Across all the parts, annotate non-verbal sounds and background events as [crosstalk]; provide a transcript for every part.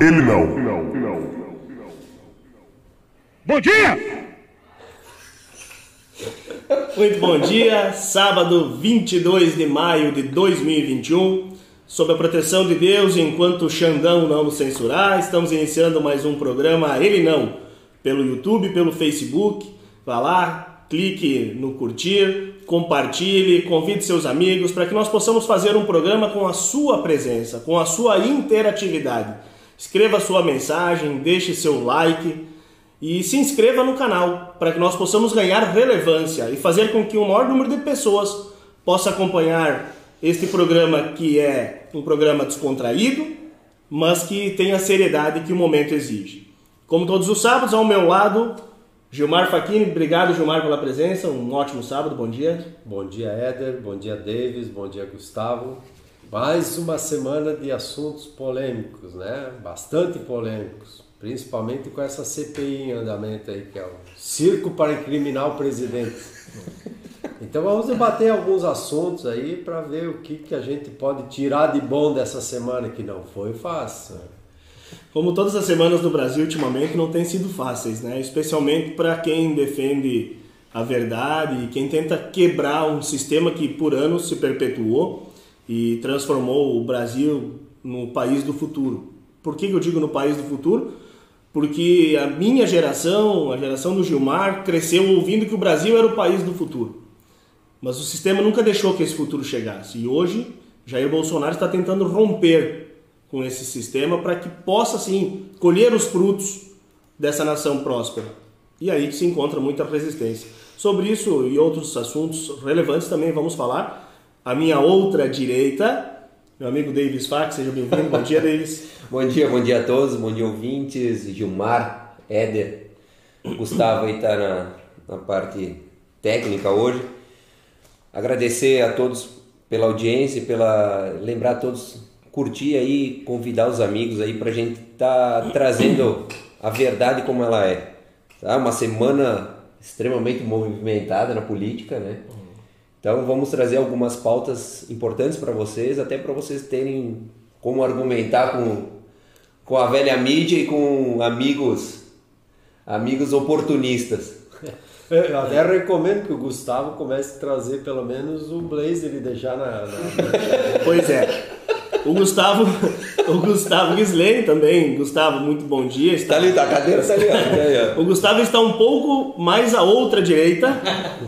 Ele não. Bom dia! Muito bom dia, sábado 22 de maio de 2021. Sob a proteção de Deus, enquanto o Xandão não nos censurar, estamos iniciando mais um programa Ele Não, pelo YouTube, pelo Facebook. Vá lá, clique no curtir, compartilhe, convide seus amigos para que nós possamos fazer um programa com a sua presença, com a sua interatividade. Escreva sua mensagem, deixe seu like e se inscreva no canal para que nós possamos ganhar relevância e fazer com que o maior número de pessoas possa acompanhar este programa que é um programa descontraído, mas que tem a seriedade que o momento exige. Como todos os sábados, ao meu lado, Gilmar Faquini. Obrigado, Gilmar, pela presença. Um ótimo sábado, bom dia. Bom dia, Éder. Bom dia, Davis. Bom dia, Gustavo. Mais uma semana de assuntos polêmicos, né? Bastante polêmicos. Principalmente com essa CPI em andamento aí, que é o circo para incriminar o presidente. Então vamos debater alguns assuntos aí para ver o que, que a gente pode tirar de bom dessa semana, que não foi fácil. Como todas as semanas no Brasil ultimamente não têm sido fáceis, né? Especialmente para quem defende a verdade e quem tenta quebrar um sistema que por anos se perpetuou e transformou o Brasil no país do futuro. Por que eu digo no país do futuro? Porque a minha geração, a geração do Gilmar, cresceu ouvindo que o Brasil era o país do futuro. Mas o sistema nunca deixou que esse futuro chegasse. E hoje, Jair Bolsonaro está tentando romper com esse sistema para que possa, sim, colher os frutos dessa nação próspera. E aí que se encontra muita resistência. Sobre isso e outros assuntos relevantes também vamos falar. A minha outra direita, meu amigo Davis Fax, seja bem-vindo. Bom dia, Davis. [laughs] bom dia, bom dia a todos, bom dia ouvintes, Gilmar, Éder, Gustavo aí está na, na parte técnica hoje. Agradecer a todos pela audiência, pela lembrar a todos curtir aí, convidar os amigos aí para a gente estar tá trazendo a verdade como ela é. Tá? Uma semana extremamente movimentada na política, né? Então vamos trazer algumas pautas importantes para vocês, até para vocês terem como argumentar com, com a velha mídia e com amigos amigos oportunistas. [laughs] Eu até recomendo que o Gustavo comece a trazer pelo menos o blazer e deixar na, na... Pois é. O Gustavo, [laughs] o Gustavo Gislene também. Gustavo, muito bom dia. Está tá ali, tá, a cadeira tá ali. o Gustavo está um pouco mais à outra direita,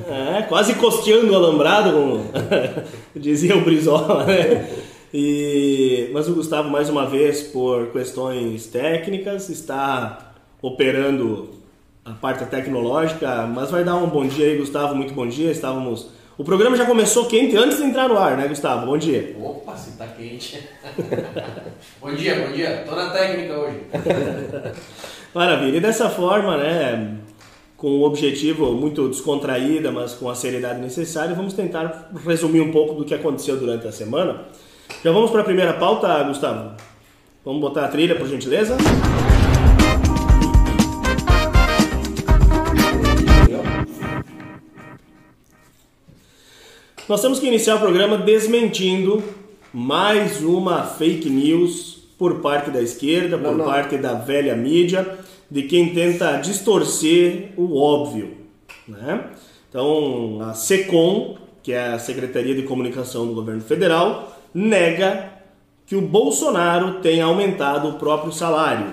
é, quase costeando o alambrado, como [laughs] dizia o Brizola, né? E, mas o Gustavo, mais uma vez, por questões técnicas, está operando a parte tecnológica, mas vai dar um bom dia aí, Gustavo, muito bom dia. Estávamos o programa já começou quente antes de entrar no ar, né, Gustavo? Bom dia. Opa, se tá quente. [laughs] bom dia, bom dia. Tô na técnica hoje. [laughs] Maravilha. E dessa forma, né, com o objetivo muito descontraída, mas com a seriedade necessária, vamos tentar resumir um pouco do que aconteceu durante a semana. Já vamos para a primeira pauta, Gustavo? Vamos botar a trilha, por gentileza? Nós temos que iniciar o programa desmentindo mais uma fake news por parte da esquerda, por não, não. parte da velha mídia, de quem tenta distorcer o óbvio. Né? Então, a SECOM, que é a Secretaria de Comunicação do Governo Federal, nega que o Bolsonaro tenha aumentado o próprio salário.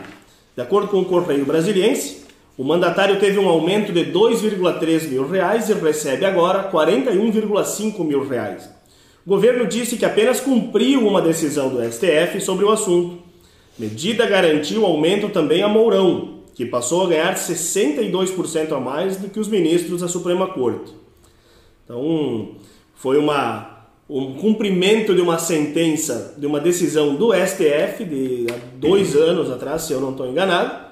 De acordo com o Correio Brasiliense, o mandatário teve um aumento de 2,3 mil reais e recebe agora 41,5 mil reais. O governo disse que apenas cumpriu uma decisão do STF sobre o assunto. Medida garantiu aumento também a Mourão, que passou a ganhar 62% a mais do que os ministros da Suprema Corte. Então, foi uma, um cumprimento de uma sentença, de uma decisão do STF de há dois anos atrás, se eu não estou enganado,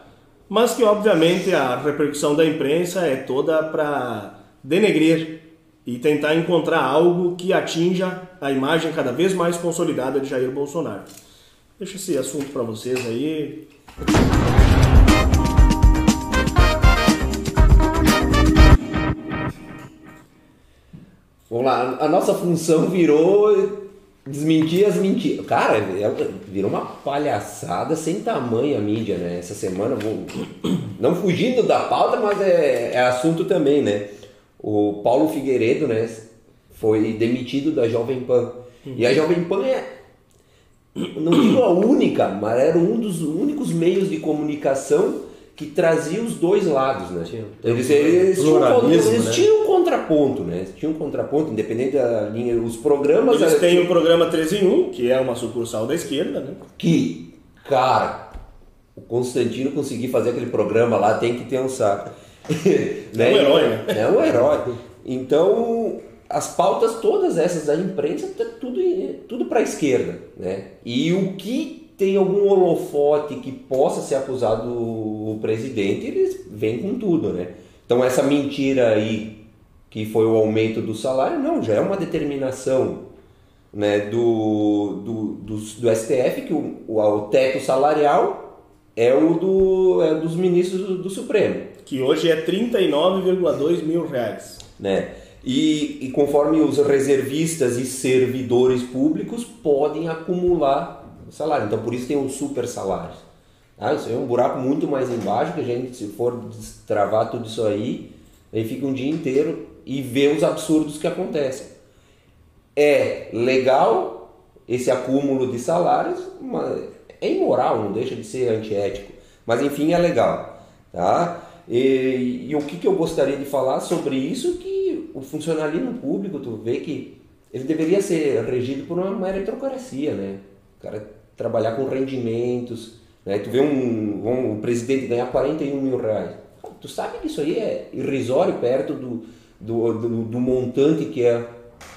mas que obviamente a repercussão da imprensa é toda para denegrir e tentar encontrar algo que atinja a imagem cada vez mais consolidada de Jair Bolsonaro. Deixa esse assunto para vocês aí. Vamos lá, a nossa função virou desmentir as mentiras. Cara, virou uma palhaçada sem tamanho a mídia, né? Essa semana, vou... [coughs] não fugindo da pauta, mas é, é assunto também, né? O Paulo Figueiredo, né? Foi demitido da Jovem Pan. E a Jovem Pan é, não digo a única, mas era um dos únicos meios de comunicação que trazia os dois lados, né? Tinha- Eles, eles, tinham, pluralismo, eles né? tinham um contraponto, né? Tinham um contraponto, independente da linha, os programas Eles têm o programa 3 em 1, que é uma sucursal da esquerda, né? que, cara, o Constantino conseguir fazer aquele programa lá tem que ter um saco. Né? [laughs] É um herói, né? É um herói. Então, as pautas todas essas da imprensa, tudo, tudo para a esquerda, né? E o que tem algum holofote que possa ser acusado o presidente, eles vêm com tudo, né? Então, essa mentira aí, que foi o aumento do salário, não, já é uma determinação né, do, do, do, do STF, que o, o, o teto salarial é o do, é dos ministros do, do Supremo. Que hoje é 39,2 mil reais. Né? E, e conforme os reservistas e servidores públicos podem acumular salário. Então, por isso tem os super salários. Tá? Isso é um buraco muito mais embaixo, que a gente, se for destravar tudo isso aí, aí fica um dia inteiro e vê os absurdos que acontecem. É legal esse acúmulo de salários, mas é imoral, não deixa de ser antiético. Mas enfim, é legal. Tá? E, e o que, que eu gostaria de falar sobre isso que o funcionalismo público, tu vê que ele deveria ser regido por uma meritocracia, né? Cara trabalhar com rendimentos, né? Tu vê um, um, um presidente ganhar 41 mil reais. Tu sabe que isso aí é irrisório perto do, do, do, do montante que é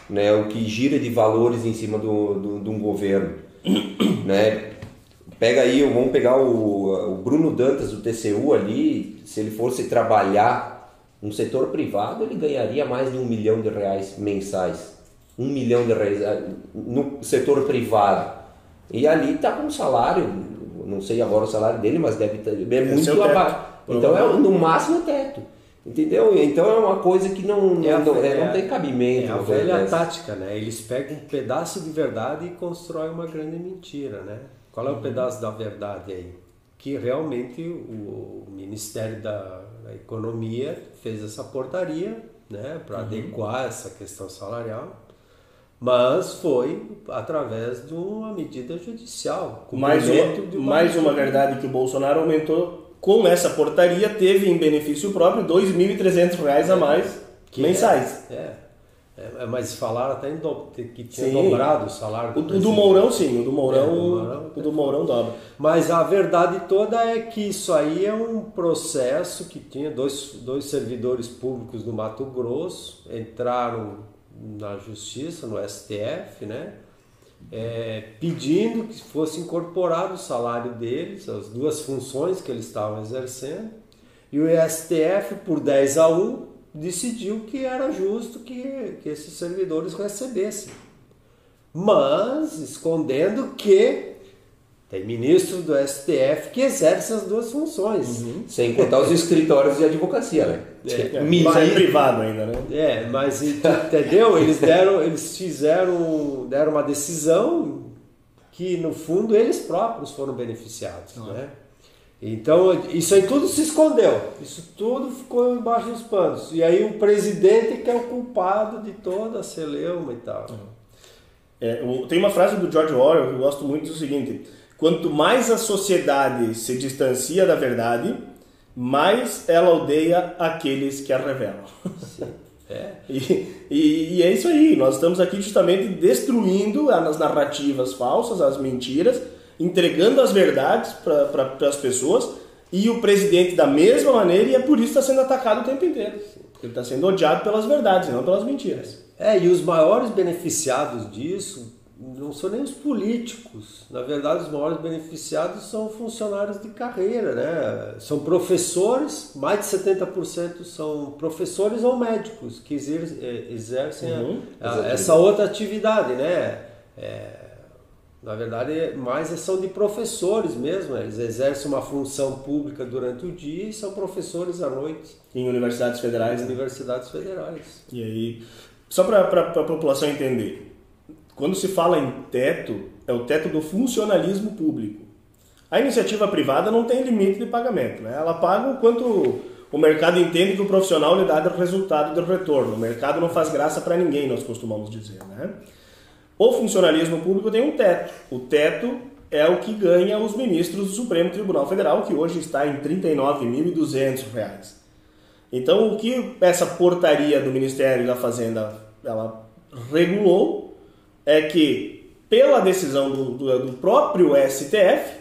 né, o que gira de valores em cima do, do, de um governo. [coughs] né? Pega aí, vamos pegar o, o Bruno Dantas do TCU ali, se ele fosse trabalhar no setor privado, ele ganharia mais de um milhão de reais mensais. Um milhão de reais eh, no setor privado. E ali está com um salário, não sei agora o salário dele, mas deve estar é é muito abaixo. Então é no máximo o teto. Entendeu? Então é uma coisa que não, É a não, é, não é- tem cabimento. É a coisa velha dessa. tática, né? Eles pegam um pedaço de verdade e constroem uma grande mentira, né? Qual é o pedaço da verdade aí? Que realmente o, o Ministério da, da Economia fez essa portaria, né? Para adequar essa questão salarial, mas foi através de uma medida judicial. Mais uma, de mais uma verdade que o Bolsonaro aumentou com essa portaria, teve em benefício próprio 2.300 reais a mais Que mensais. É, é, É, mas falaram até em do- que tinha Sim. dobrado o salário O, o do. Mourão, sim, o do Mourão, É, do Mourão. o do Mourão dobra. Mas a verdade toda é que isso aí é um processo que tinha dois, dois servidores públicos do Mato Grosso, entraram na justiça, no STF, né? É, pedindo que fosse incorporado o salário deles, as duas funções que eles estavam exercendo, e o STF, por 10 a 1, decidiu que era justo que, que esses servidores recebessem mas escondendo que tem ministro do STF que exerce as duas funções. Sem contar os escritórios de advocacia, né? É, Mil- mas é privado ainda, né? É, mas entendeu? Eles deram, eles fizeram, deram uma decisão que no fundo eles próprios foram beneficiados, né? Então isso aí tudo se escondeu, isso tudo ficou embaixo dos panos. E aí o presidente que é o culpado de toda a celeuma e tal. É, tem uma frase do George Orwell que eu gosto muito do seguinte: quanto mais a sociedade se distancia da verdade, mais ela odeia aqueles que a revelam. É. [laughs] E, e- e é isso aí, nós estamos aqui justamente destruindo as narrativas falsas, as mentiras, entregando as verdades para as pessoas e o presidente da mesma maneira, e é por isso que está sendo atacado o tempo inteiro. Porque ele está sendo odiado pelas verdades, não pelas mentiras. É, e os maiores beneficiados disso não são nem os políticos. Na verdade, os maiores beneficiados são funcionários de carreira, né? São professores, mais de 70% são professores ou médicos que eh, exercem a- Uhum. a- essa outra atividade, né? É, na verdade, mais são de professores mesmo. né? Eles exercem uma função pública durante o dia e são professores à noite Em universidades federais, nas né? universidades federais. E aí, só para a população entender, quando se fala em teto, é o teto do funcionalismo público. A iniciativa privada não tem limite de pagamento, né? ela paga o quanto o mercado entende que o profissional lhe dá o resultado do retorno. O mercado não faz graça para ninguém, nós costumamos dizer. Né? O funcionalismo público tem um teto. O teto é o que ganha os ministros do Supremo Tribunal Federal, que hoje está em R$ 39.200. Então, o que essa portaria do Ministério da Fazenda ela regulou é que, pela decisão do, do, do próprio STF,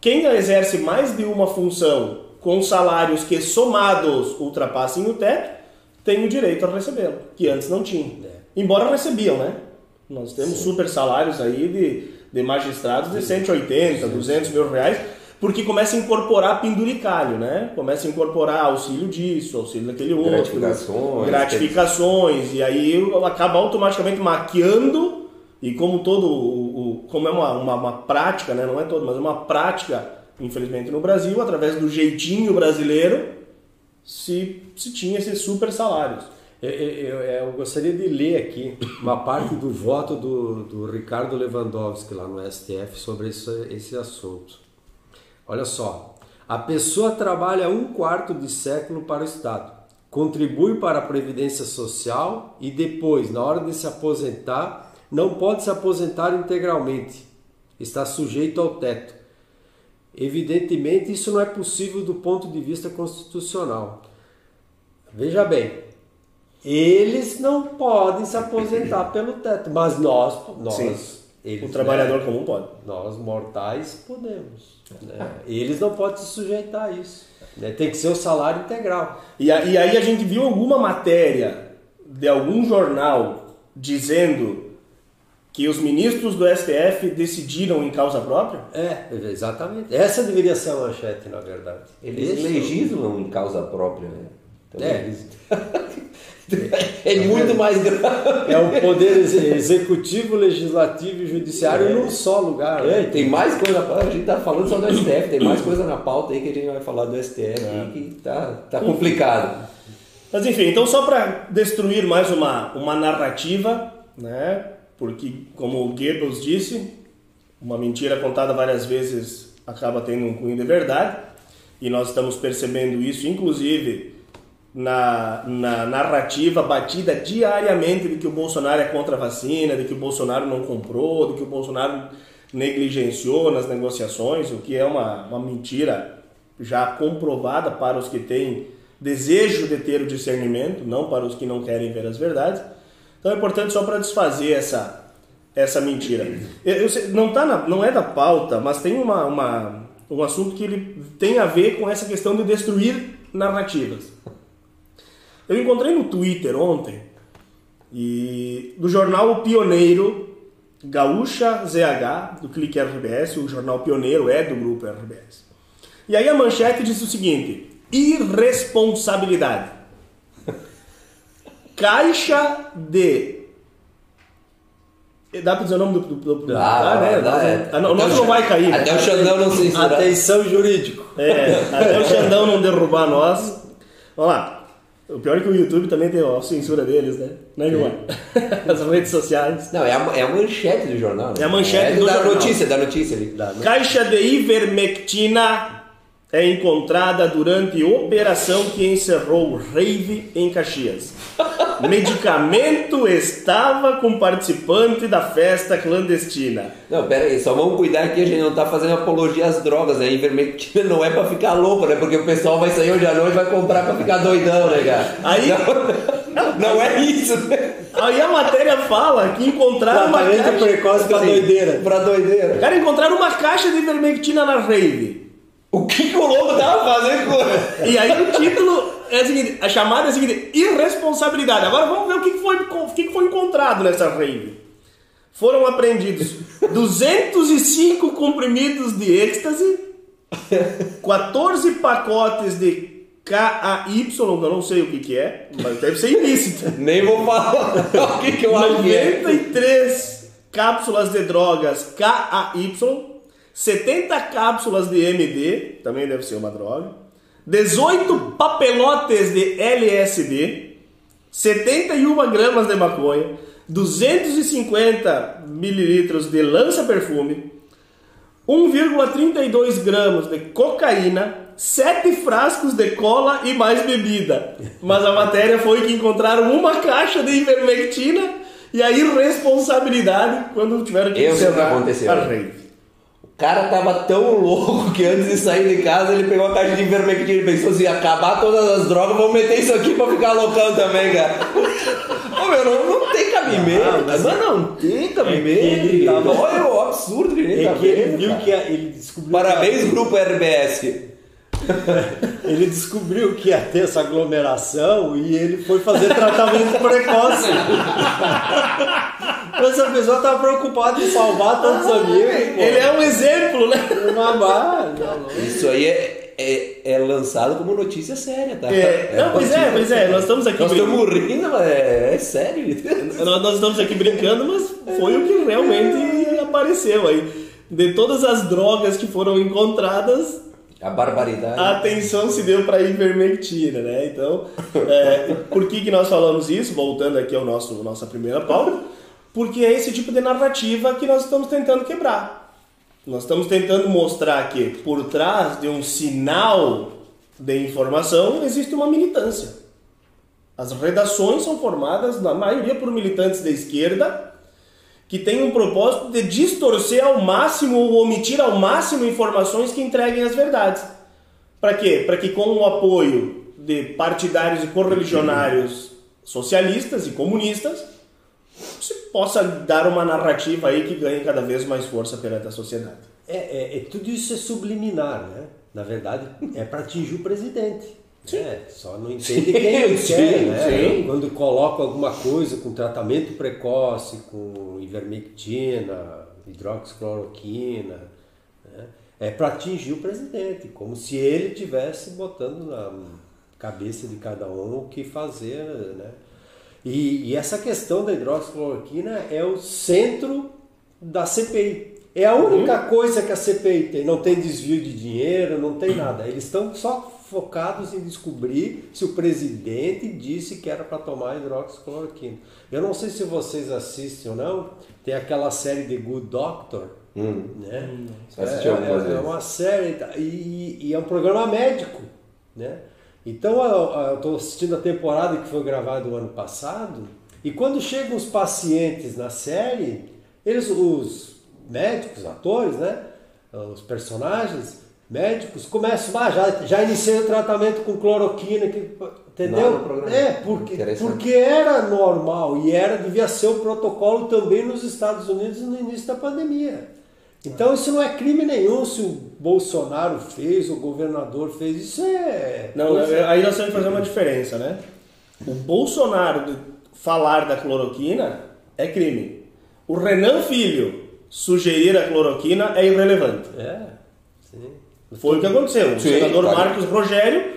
quem exerce mais de uma função com salários que somados ultrapassem o teto, tem o direito a recebê-lo, que antes não tinha. É. Embora recebiam, né? Nós temos Sim. super salários aí de, de magistrados de 180, Sim. 200 mil reais, porque começa a incorporar penduricalho, né? Começa a incorporar auxílio disso, auxílio daquele outro. Gratificações. Gratificações, e aí acaba automaticamente maquiando e como todo o, como é uma, uma, uma, prática, né? não é todo, mas é uma prática, infelizmente no Brasil, através do jeitinho brasileiro, se, se tinha esses super salários. Eu, eu, eu, gostaria de ler aqui uma parte do voto do, do Ricardo Lewandowski lá no STF sobre esse, esse assunto. Olha só, a pessoa trabalha um quarto de século para o Estado, contribui para a Previdência Social e depois, na hora de se aposentar, não pode se aposentar integralmente, está sujeito ao teto. Evidentemente, isso não é possível do ponto de vista constitucional. Veja bem, eles não podem se aposentar [coughs] pelo teto, mas nós, nós eles, o trabalhador né, comum pode. Nós mortais podemos. Né? Eles não podem se sujeitar a isso. Né? Tem que ser o salário integral. E, a, e aí a gente viu alguma matéria de algum jornal dizendo que os ministros do STF decidiram em causa própria? É, exatamente. Essa deveria ser a manchete, na verdade. Eles Esse legislam em causa própria, né? Então, é, eles... [laughs] é muito mais grave. É o poder executivo, legislativo e judiciário é. num só lugar. É, né? tem mais coisa. A gente está falando só do STF, tem mais coisa na pauta aí que a gente vai falar do STF é. que tá, tá complicado. Mas enfim, então só para destruir mais uma, uma narrativa, né? porque, como o Goebbels disse, uma mentira contada várias vezes acaba tendo um cunho de verdade, e nós estamos percebendo isso, inclusive na, na narrativa batida diariamente de que o Bolsonaro é contra a vacina, de que o Bolsonaro não comprou, de que o Bolsonaro negligenciou nas negociações, o que é uma, uma mentira já comprovada para os que têm desejo de ter o discernimento, não para os que não querem ver as verdades. Então é importante só para desfazer essa, essa mentira. Eu, eu não, tá na, não é da pauta, mas tem uma, uma, um assunto que ele tem a ver com essa questão de destruir narrativas. Eu encontrei no Twitter ontem e do jornal Pioneiro Gaúcha ZH, do Clique RBS, o jornal pioneiro é do grupo RBS. E aí a manchete diz o seguinte: irresponsabilidade. [laughs] Caixa de. Dá pra dizer o nome do. do, do, do dá, dá, né? Dá, é. Ah, o nosso não vai cair. Até né? o Xandão não se Atenção jurídico. É, até o Xandão não derrubar nós. Vamos lá. O pior é que o YouTube também tem a censura deles, né? Né, Gilmar? [laughs] As redes sociais. Não, é a, é a manchete do jornal. Né? É a manchete é do da jornal. notícia, da notícia ali. Da, Caixa de ivermectina é encontrada durante operação que encerrou rave em Caxias. [laughs] Medicamento estava com participante da festa clandestina. Não, pera aí, só vamos cuidar que a gente não está fazendo apologia às drogas, né? Ivermectina não é para ficar louco, né? Porque o pessoal vai sair hoje à noite e vai comprar para ficar doidão, né, cara? Aí... Não, não é isso, né? Aí a matéria fala que encontraram uma caixa... precoce pra doideira. Pra doideira. Cara, encontraram uma caixa de ivermectina na rave. O que, que o lobo tava fazendo com. E aí o título é o seguinte: a chamada é a seguinte: irresponsabilidade. Agora vamos ver o que, que, foi, o que, que foi encontrado nessa rave. Foram apreendidos 205 comprimidos de êxtase, 14 pacotes de KAY, que eu não sei o que, que é, mas deve ser ilícito. Nem vou falar o que, que eu acho que é. 93 cápsulas de drogas KAY 70 cápsulas de MD, também deve ser uma droga, 18 papelotes de LSD, 71 gramas de maconha, 250 mililitros de lança-perfume, 1,32 gramas de cocaína, 7 frascos de cola e mais bebida. Mas a matéria foi que encontraram uma caixa de ivermectina e a irresponsabilidade quando tiveram que que encerrar a rave. O cara tava tão louco que antes de sair de casa ele pegou a caixa de ivermectina e pensou assim, acabar todas as drogas, vamos meter isso aqui pra ficar loucão também, cara. Ô meu, não, não tem cabimento. Ah, mas- mas não tem cabimento. ele tava- Olha o absurdo que ele tá É que ele vendo, viu cara. que a- ele descobriu. Parabéns, que grupo RBS. [laughs] Ele descobriu que ia ter essa aglomeração e ele foi fazer tratamento precoce. [laughs] Essa pessoa estava preocupada em salvar todos os amigos. pô. Ele é um exemplo, né? Uma barra, não. Isso aí é, é, é lançado como notícia séria, tá? É, não, pois é, pois é, nós estamos aqui Nós brincando. estamos rindo, mas é, é sério. [laughs] Nós, nós estamos aqui brincando, mas foi o que realmente apareceu aí. De todas as drogas que foram encontradas, A barbaridade. a atenção se deu para a ivermectina, né? Então, é, por que, que nós falamos isso? Voltando aqui ao nosso nossa primeira pauta, porque é esse tipo de narrativa que nós estamos tentando quebrar. Nós estamos tentando mostrar que por trás de um sinal de informação existe uma militância. As redações são formadas, na maioria, por militantes da esquerda que têm um propósito de distorcer ao máximo ou omitir ao máximo informações que entreguem as verdades. Para quê? Para que com o apoio de partidários e correligionários socialistas e comunistas se possa dar uma narrativa aí que ganhe cada vez mais força perante a sociedade. É, é- é- tudo isso é subliminar, né? Na verdade, é para atingir o presidente. É, só não entende quem Sim, quer, né? sim. Quando coloca alguma coisa com tratamento precoce, com ivermectina, hidroxicloroquina, né? é para atingir o presidente, como se ele tivesse botando na cabeça de cada um o que fazer, né? E, e essa questão da hidroxicloroquina é o centro da CPI. É a única coisa que a CPI tem. Não tem desvio de dinheiro, não tem nada. Eles estão só focados em descobrir se o presidente disse que era para tomar hidroxicloroquina. Eu não sei se vocês assistem ou não. Tem aquela série The Good Doctor. Né? Só assisti algumas é, é vezes. uma série e, e é um programa médico, né? Então eu estou assistindo a temporada que foi gravada o ano passado e quando chegam os pacientes na série, eles, os médicos, atores, né? Os personagens médicos começam, ah, já, já iniciei o tratamento com cloroquina, que, entendeu? programa. É, porque, porque era normal e era devia ser o protocolo também nos Estados Unidos no início da pandemia. Então isso não é crime nenhum se o Bolsonaro fez, o governador fez, isso é. Não, coisa- aí nós temos que fazer uma diferença, né? O Bolsonaro de- falar da cloroquina é crime. O Renan Filho sugerir a cloroquina é irrelevante. É, sim. Foi o que aconteceu. O Sim, senador claro. Marcos Rogério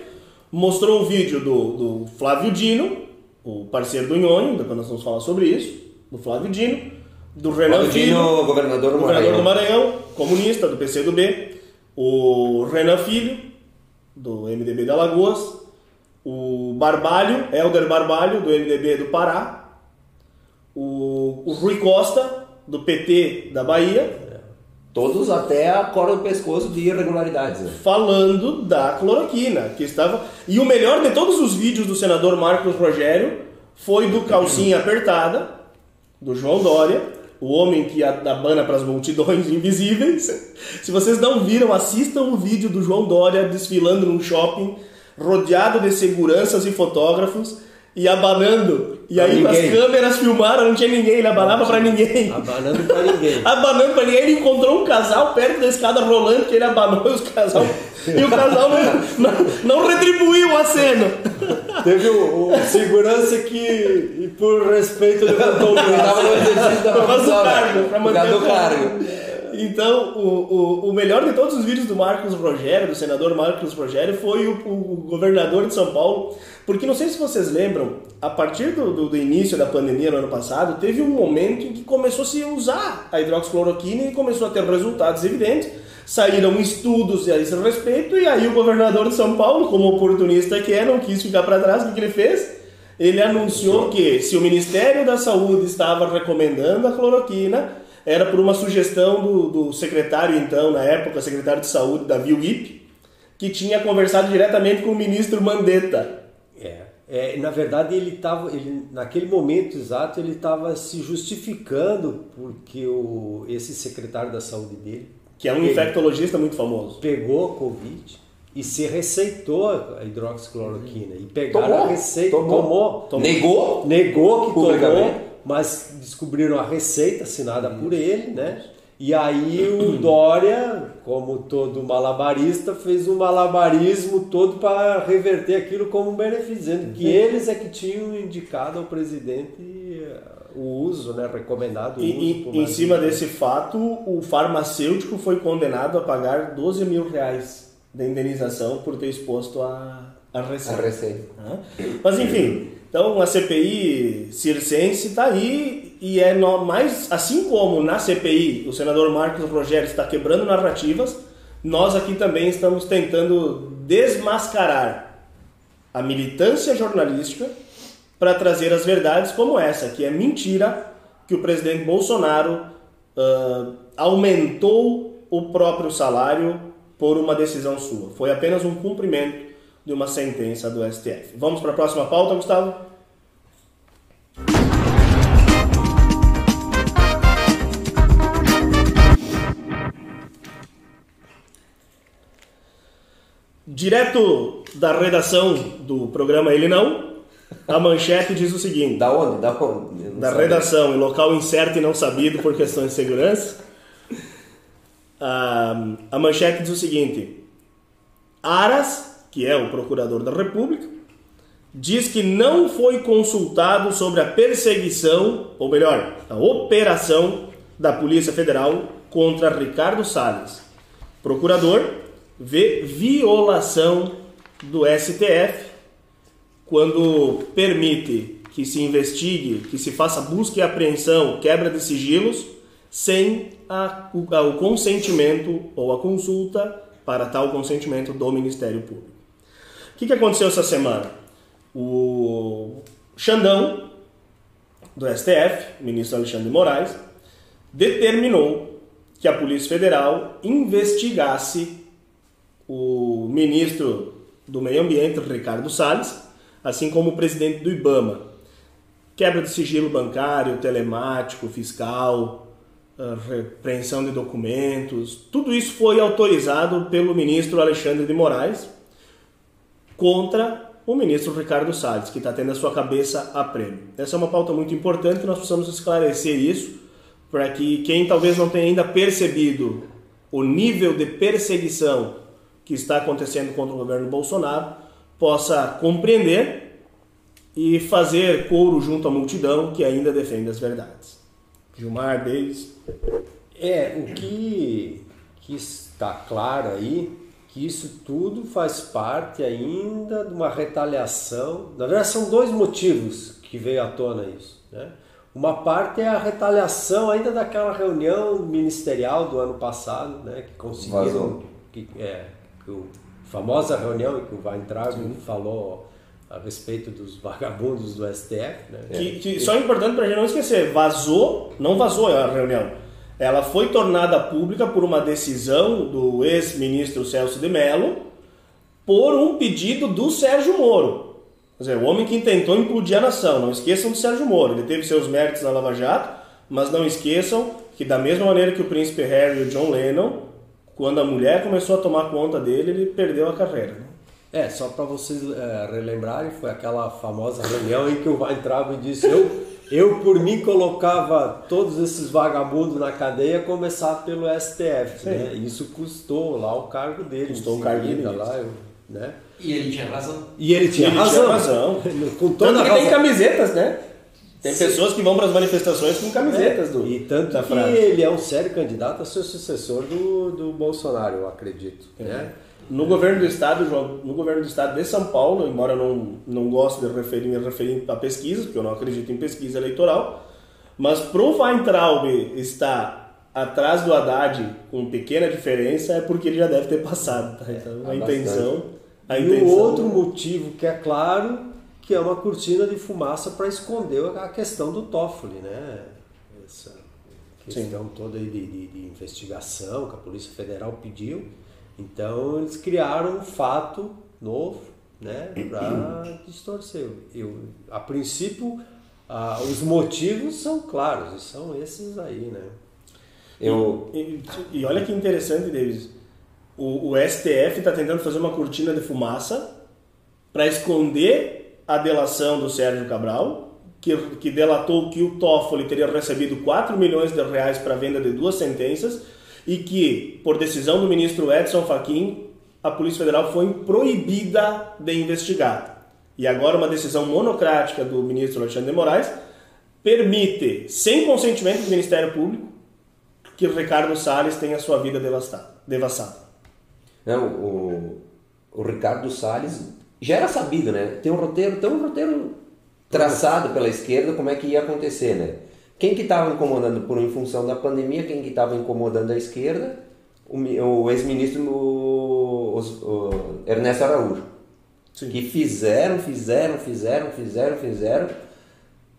mostrou o vídeo do, do Flávio Dino, o parceiro do Nhonho, depois nós vamos falar sobre isso, do Flávio Dino, do Renan Filho, governador do governador do Maranhão. Maranhão, comunista do PCdoB, o Renan Filho, do MDB da Lagoas, o Barbalho, Helder Barbalho, do MDB do Pará, o, o Rui Costa, do PT da Bahia, Todos até a corda do pescoço de irregularidades. Né? falando da cloroquina, que estava. E o melhor de todos os vídeos do senador Marcos Rogério foi do calcinha apertada, do João Dória, o homem que abana para as multidões [laughs] invisíveis. Se vocês não viram, assistam o vídeo do João Dória desfilando num shopping, rodeado de seguranças e fotógrafos e abanando. E Pra aí as ninguém. câmeras filmaram, não tinha ninguém, ele abanava para ninguém. Abanando pra ninguém. [laughs] Abanando pra ninguém, ele encontrou um casal perto da escada rolando que ele abanou e, os casal, e o casal não, não, não retribuiu o aceno. Teve o, o segurança que, e por respeito, levantou o Ele tava no braço. exercício da Pra fazer o função, cargo, pra manter o cargo. Então, o, o, o melhor de todos os vídeos do Marcos Rogério, do senador Marcos Rogério, foi o, o governador de São Paulo. Porque não sei se vocês lembram, a partir do, do, do início da pandemia no ano passado, teve um momento em que começou a se usar a hidroxicloroquina e começou a ter resultados evidentes. Saíram estudos a esse respeito, e aí o governador de São Paulo, como oportunista que é, não quis ficar para trás, o que, ele fez? ele anunciou que se o Ministério da Saúde estava recomendando a cloroquina, era por uma sugestão do, do secretário, então, na época, secretário de Saúde, Davi Wip, que tinha conversado diretamente com o ministro Mandetta. É, é na verdade, ele estava, ele, naquele momento exato, ele estava se justificando porque o, esse secretário da Saúde dele, que é um infectologista muito famoso, pegou a Covid e se receitou a hidroxicloroquina. E pegaram Tomou, a receita, tomou. tomou, Tomou. Negou? negou que tomou, mas descobriram a receita assinada por ele, né? E aí o [clears throat] Dória, como todo malabarista, fez um malabarismo todo para reverter aquilo como um benefício, dizendo que eles é que tinham indicado ao presidente eh, o uso, né, recomendado o E, uso. em cima de- desse fato, o farmacêutico foi condenado a pagar 12 mil reais de indenização por ter exposto a, a A receita. receita. Né? Mas enfim, então a CPI circense está aí e é no- mais assim como na CPI o senador Marcos Rogério está quebrando narrativas, nós aqui também estamos tentando desmascarar a militância jornalística para trazer as verdades como essa, que é mentira que o presidente Bolsonaro ah, aumentou o próprio salário por uma decisão sua. Foi apenas um cumprimento de uma sentença do STF. Vamos para a próxima pauta, Gustavo? Direto da redação do programa Ele Não, a manchete diz o seguinte: Da onde? Da onde? Da sabia. redação em local incerto e não sabido por questões de segurança. A, a manchete diz o seguinte: Aras, que é o procurador da República, diz que não foi consultado sobre a perseguição, ou melhor, a operação da Polícia Federal contra Ricardo Salles. Procurador vê violação do STF quando permite que se investigue, que se faça busca e apreensão, quebra de sigilos, sem a- o, o consentimento ou a consulta para tal consentimento do Ministério Público. O que, que aconteceu essa semana? O Xandão, do STF, ministro Alexandre de Moraes, determinou que a Polícia Federal investigasse o ministro do Meio Ambiente, Ricardo Salles, assim como o presidente do IBAMA. Quebra de sigilo bancário, telemático, fiscal, ah, repreensão de documentos, tudo isso foi autorizado pelo ministro Alexandre de Moraes contra o ministro Ricardo Salles, que está tendo a sua cabeça a prêmio. Essa é uma pauta muito importante, nós precisamos esclarecer isso para que quem talvez não tenha ainda percebido o nível de perseguição que está acontecendo contra o governo Bolsonaro possa compreender e fazer coro junto à multidão que ainda defende as verdades. Gilmar Davis. É, o que, que está claro aí, que isso tudo faz parte ainda de uma retaliação. Na verdade, são dois motivos que veio à tona isso. Né? Uma parte é a retaliação ainda daquela reunião ministerial do ano passado, né, que conseguiram. Que, é, que o, famosa reunião em que o Weintraub falou a respeito dos vagabundos do STF. Né? Que, que só é importante para a gente não esquecer, vazou, não vazou a reunião. Ela foi tornada pública por uma decisão do ex-ministro Celso de Mello por um pedido do Sérgio Moro. Quer dizer, o homem que tentou implodir a nação. Não esqueçam do Sérgio Moro. Ele teve seus méritos na Lava Jato, mas não esqueçam que da mesma maneira que o príncipe Harry e o John Lennon, quando a mulher começou a tomar conta dele, ele perdeu a carreira. né? É, só para vocês é, relembrarem, foi aquela famosa reunião em que o Weintraub disse: eu, eu por mim colocava todos esses vagabundos na cadeia, começar pelo STF. Né? Isso custou lá o cargo dele. Custou o cargo dele. lá, eu- né? E ele tinha razão. E ele tinha Ele razão. tinha razão. [laughs] Com toda Tanto que a tem razão. camisetas, né? Tem pessoas que vão para as manifestações com camisetas do, E tanto da que ele é um sério candidato a ser sucessor do, do Bolsonaro, eu acredito. Né? No governo do estado, no governo do estado de São Paulo, embora eu não, não goste de referir, me referir a pesquisas, porque eu não acredito em pesquisa eleitoral, mas pro Weintraub estar atrás do Haddad com pequena diferença é porque ele já deve ter passado, tá? Então há a intenção, a E intenção o outro motivo que é claro que é uma cortina de fumaça para esconder a questão do Toffoli, né? Essa questão Sim. toda de, de, de, investigação que a Polícia Federal pediu. Então eles criaram um fato novo, né, para [coughs] distorcer. Eu, a princípio, ah, os motivos são claros, e são esses aí, né? Eu... E, e, olha que interessante, Davis. O, o STF está tentando fazer uma cortina de fumaça para esconder a delação do Sérgio Cabral, que, que delatou que o Toffoli teria recebido 4 milhões de reais para a venda de duas sentenças e que, por decisão do ministro Edson Fachin, a Polícia Federal foi proibida de investigar. E agora uma decisão monocrática do ministro Alexandre de Moraes permite, sem consentimento do Ministério Público, que o Ricardo Salles tenha sua vida devastada. Não, o, o Ricardo Salles já era sabido, né? Tem um roteiro, tem um roteiro traçado pela esquerda como é que ia acontecer, né? Quem que estava incomodando por em função da pandemia, quem que estava incomodando a esquerda? O, o ex-ministro Ernesto Araújo. Sim. Que fizeram, fizeram, fizeram, fizeram, fizeram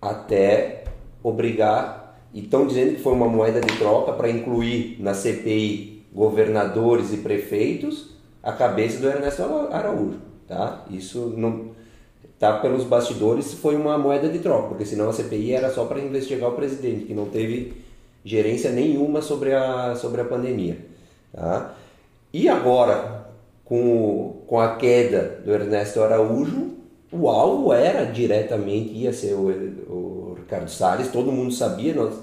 até obrigar e estão dizendo que foi uma moeda de troca para incluir na CPI governadores e prefeitos a cabeça do Ernesto Araújo, tá? Isso não tá pelos bastidores foi uma moeda de troca, porque senão a CPI era só para investigar o presidente, que não teve gerência nenhuma sobre a sobre a pandemia, tá? E agora com, com a queda do Ernesto Araújo, o alvo era diretamente ia ser o, o Ricardo Salles, todo mundo sabia, nós,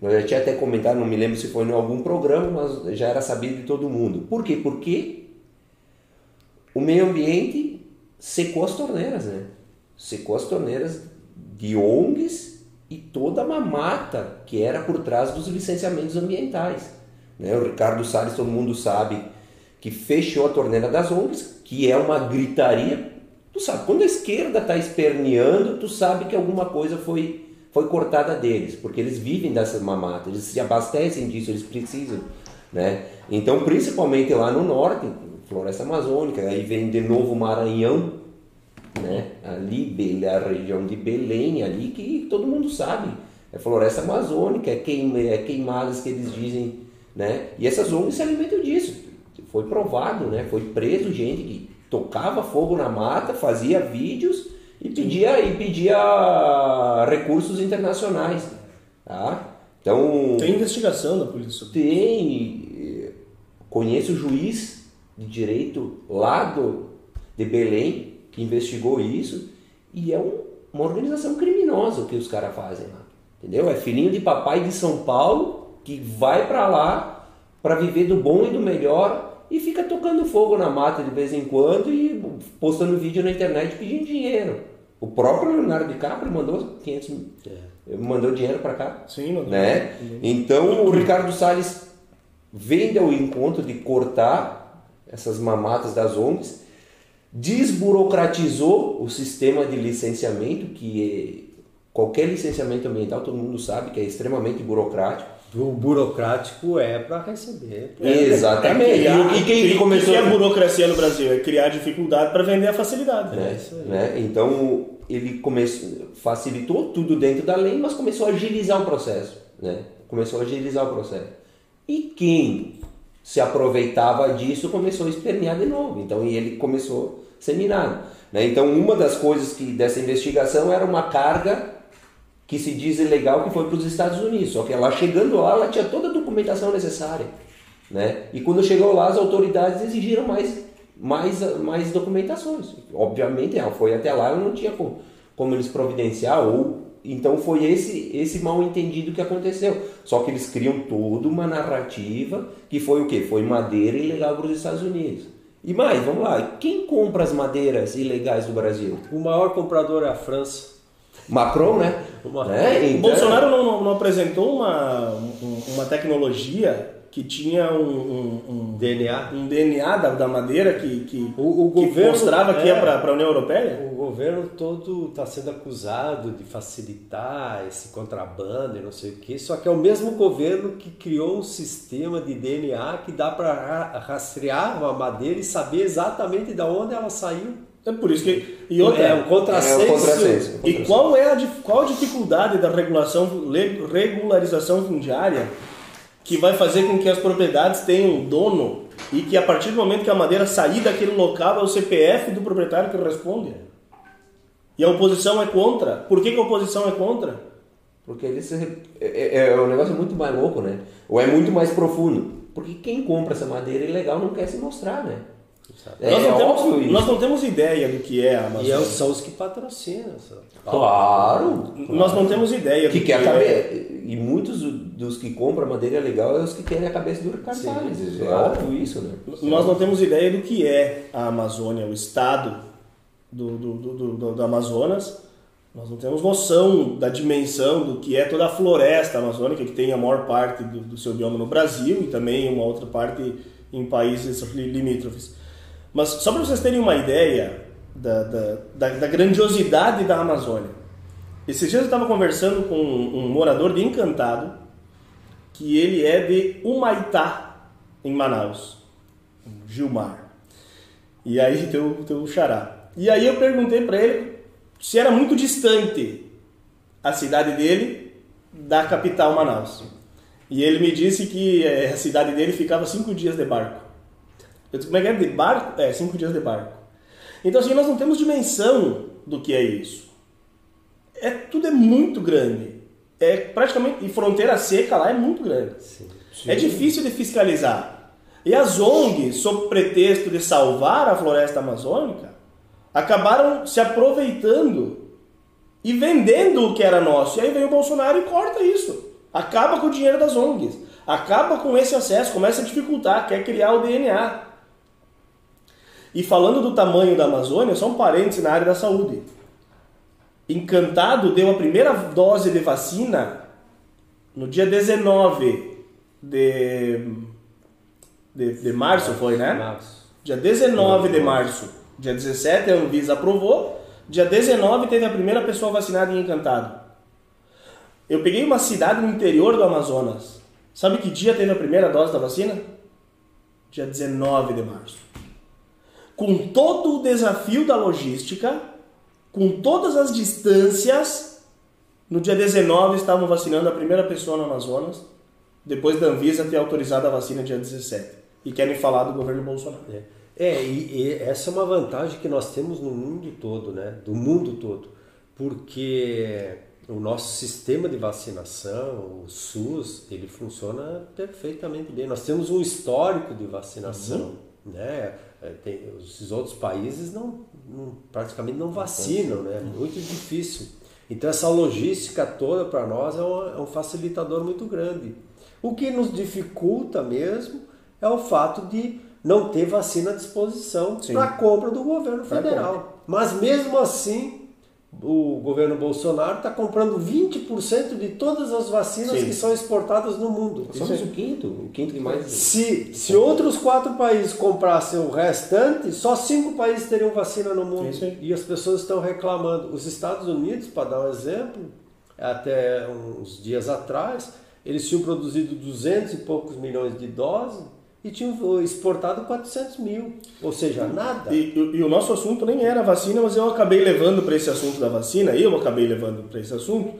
nós já tinha até comentado, não me lembro se foi em algum programa, mas já era sabido de todo mundo. Por quê? Porque o meio ambiente secou as torneiras, né? Secou as torneiras de ONGs e toda uma mata que era por trás dos licenciamentos ambientais. Né? O Ricardo Salles, todo mundo sabe, que fechou a torneira das ONGs, que é uma gritaria. Tu sabe, quando a esquerda está esperneando, tu sabe que alguma coisa foi foi cortada deles, porque eles vivem dessa mamata, eles se abastecem disso, eles precisam, né? Então, principalmente lá no norte, floresta amazônica, aí vem de novo Maranhão, né? Ali, a região de Belém, ali que todo mundo sabe, é floresta amazônica, é, queim, é queimadas que eles dizem, né? E essas ONGs se alimentam disso. Foi provado, né? Foi preso gente que tocava fogo na mata, fazia vídeos e pedia, e pedia recursos internacionais. Tá? Então, tem investigação da polícia? Tem. Conheço o juiz de direito lá do, de Belém que investigou isso e é um, uma organização criminosa o que os caras fazem lá. Entendeu? É filhinho de papai de São Paulo que vai para lá para viver do bom e do melhor e fica tocando fogo na mata de vez em quando e postando vídeo na internet pedindo dinheiro. O próprio Leonardo DiCaprio mandou 500 mil, é. mandou dinheiro para cá. Sim, mandou. Né? Então o Ricardo Salles vem ao encontro de cortar essas mamatas das ONGs, desburocratizou o sistema de licenciamento, que é, qualquer licenciamento ambiental todo mundo sabe que é extremamente burocrático o burocrático é para receber. É, Exatamente. É criar, e quem começou que é a burocracia no Brasil? É criar dificuldade para vender a facilidade. Né? É, né? Então ele começou, facilitou tudo dentro da lei, mas começou a agilizar o processo. Né? Começou a agilizar o processo. E quem se aproveitava disso começou a espernear de novo. Então ele começou a ser minado. Né? Então uma das coisas que dessa investigação era uma carga que se diz ilegal que foi para os Estados Unidos. Só que ela chegando lá, ela tinha toda a documentação necessária. Né? E quando chegou lá, as autoridades exigiram mais, mais, mais documentações. Obviamente, ela foi até lá, não tinha como, como eles providenciar, ou então foi esse, esse mal entendido que aconteceu. Só que eles criam toda uma narrativa que foi o quê? Foi madeira ilegal para os Estados Unidos. E mais, vamos lá, quem compra as madeiras ilegais do Brasil? O maior comprador é a França. Macron, né? né? Então... O Bolsonaro não, não apresentou uma, uma tecnologia que tinha um, um, um DNA, um DNA da, da madeira que, que, o, o que governo, mostrava que é, ia para a União Europeia? O governo todo está sendo acusado de facilitar esse contrabando e não sei o que, só que é o mesmo governo que criou um sistema de DNA que dá para rastrear uma madeira e saber exatamente de onde ela saiu. É por isso que. E outra. É um contrassenso. É um contrassenso. E qual é a, qual a dificuldade da regulação, regularização fundiária que vai fazer com que as propriedades tenham dono e que a partir do momento que a madeira sair daquele local é o CPF do proprietário que responde? E a oposição é contra. Por que, que a oposição é contra? Porque eles é, é, é um negócio muito mais louco, né? Ou é muito mais profundo. Porque quem compra essa madeira ilegal não quer se mostrar, né? É, nós, não temos, óbvio isso. nós não temos ideia do que é a E Amazônia. é- são os que patrocinam. sabe? Claro. Nós não temos ideia do Que que, quer a é. E muitos dos que compram madeira legal é os que querem a cabeça do Salles. É claro. óbvio isso, né? Nós não temos ideia do que é a Amazônia, o estado do, do, do, do, do- Amazonas. Nós não temos noção da dimensão do que é toda a floresta amazônica, que tem a maior parte do, do seu bioma no Brasil e também uma outra parte em países li- limítrofes. Mas só para vocês terem uma ideia da, da, da, da grandiosidade da Amazônia. Esses dias eu estava conversando com um, um morador de Encantado, que ele é de Humaitá, em Manaus. Gilmar. E aí teu, teu xará. E aí eu perguntei para ele se era muito distante a cidade dele da capital Manaus. E ele me disse que eh, a cidade dele ficava cinco dias de barco. Eu disse, como é que é? De barco? É, cinco dias de barco. Então assim, nós não temos dimensão do que é isso. É, tudo é muito grande. É praticamente, e fronteira seca lá é muito grande. É difícil de fiscalizar. E as ONGs, sob pretexto de salvar a floresta amazônica, acabaram se aproveitando e vendendo o que era nosso. E aí vem o Bolsonaro e corta isso. Acaba com o dinheiro das ONGs. Acaba com esse acesso, começa a dificultar, quer criar o DNA. E falando do tamanho da Amazônia, só um parênteses na área da saúde. Encantado deu a primeira dose de vacina no dia 19 de, de, de março, foi, né? Março. Dia 19 de março. Dia 17 a Anvisa aprovou. Dia 19 teve a primeira pessoa vacinada em Encantado. Eu peguei uma cidade no interior do Amazonas. Sabe que dia teve a primeira dose da vacina? Dia 19 de março. Com todo o desafio da logística, com todas as distâncias, no dia 19 estavam vacinando a primeira pessoa no Amazonas, depois da Anvisa ter autorizado a vacina dia 17. E querem falar do governo Bolsonaro. É, É, e, e essa é uma vantagem que nós temos no mundo todo, né? Do mundo todo. Porque o nosso sistema de vacinação, o SUS, ele funciona perfeitamente bem. Nós temos um histórico de vacinação, né? É, Tem, esses outros países não, não- praticamente não vacinam, né? Muito difícil. Então essa logística toda para nós é um, é um facilitador muito grande. O que nos dificulta mesmo é o fato de não ter vacina à disposição para compra do governo federal. Mas mesmo assim, o governo Bolsonaro está comprando 20% de todas as vacinas Sim. que são exportadas no mundo. Somos o quinto, o quinto que mais. Se, se outros quatro países comprassem o restante, só cinco países teriam vacina no mundo. E as pessoas estão reclamando. Os Estados Unidos, para dar um exemplo, até uns dias atrás, eles tinham produzido 200 e poucos milhões de doses e tinham exportado 400 mil. Ou seja, nada. E, e- e o nosso assunto nem era vacina, mas eu acabei levando para esse assunto da vacina, eu acabei levando para esse assunto.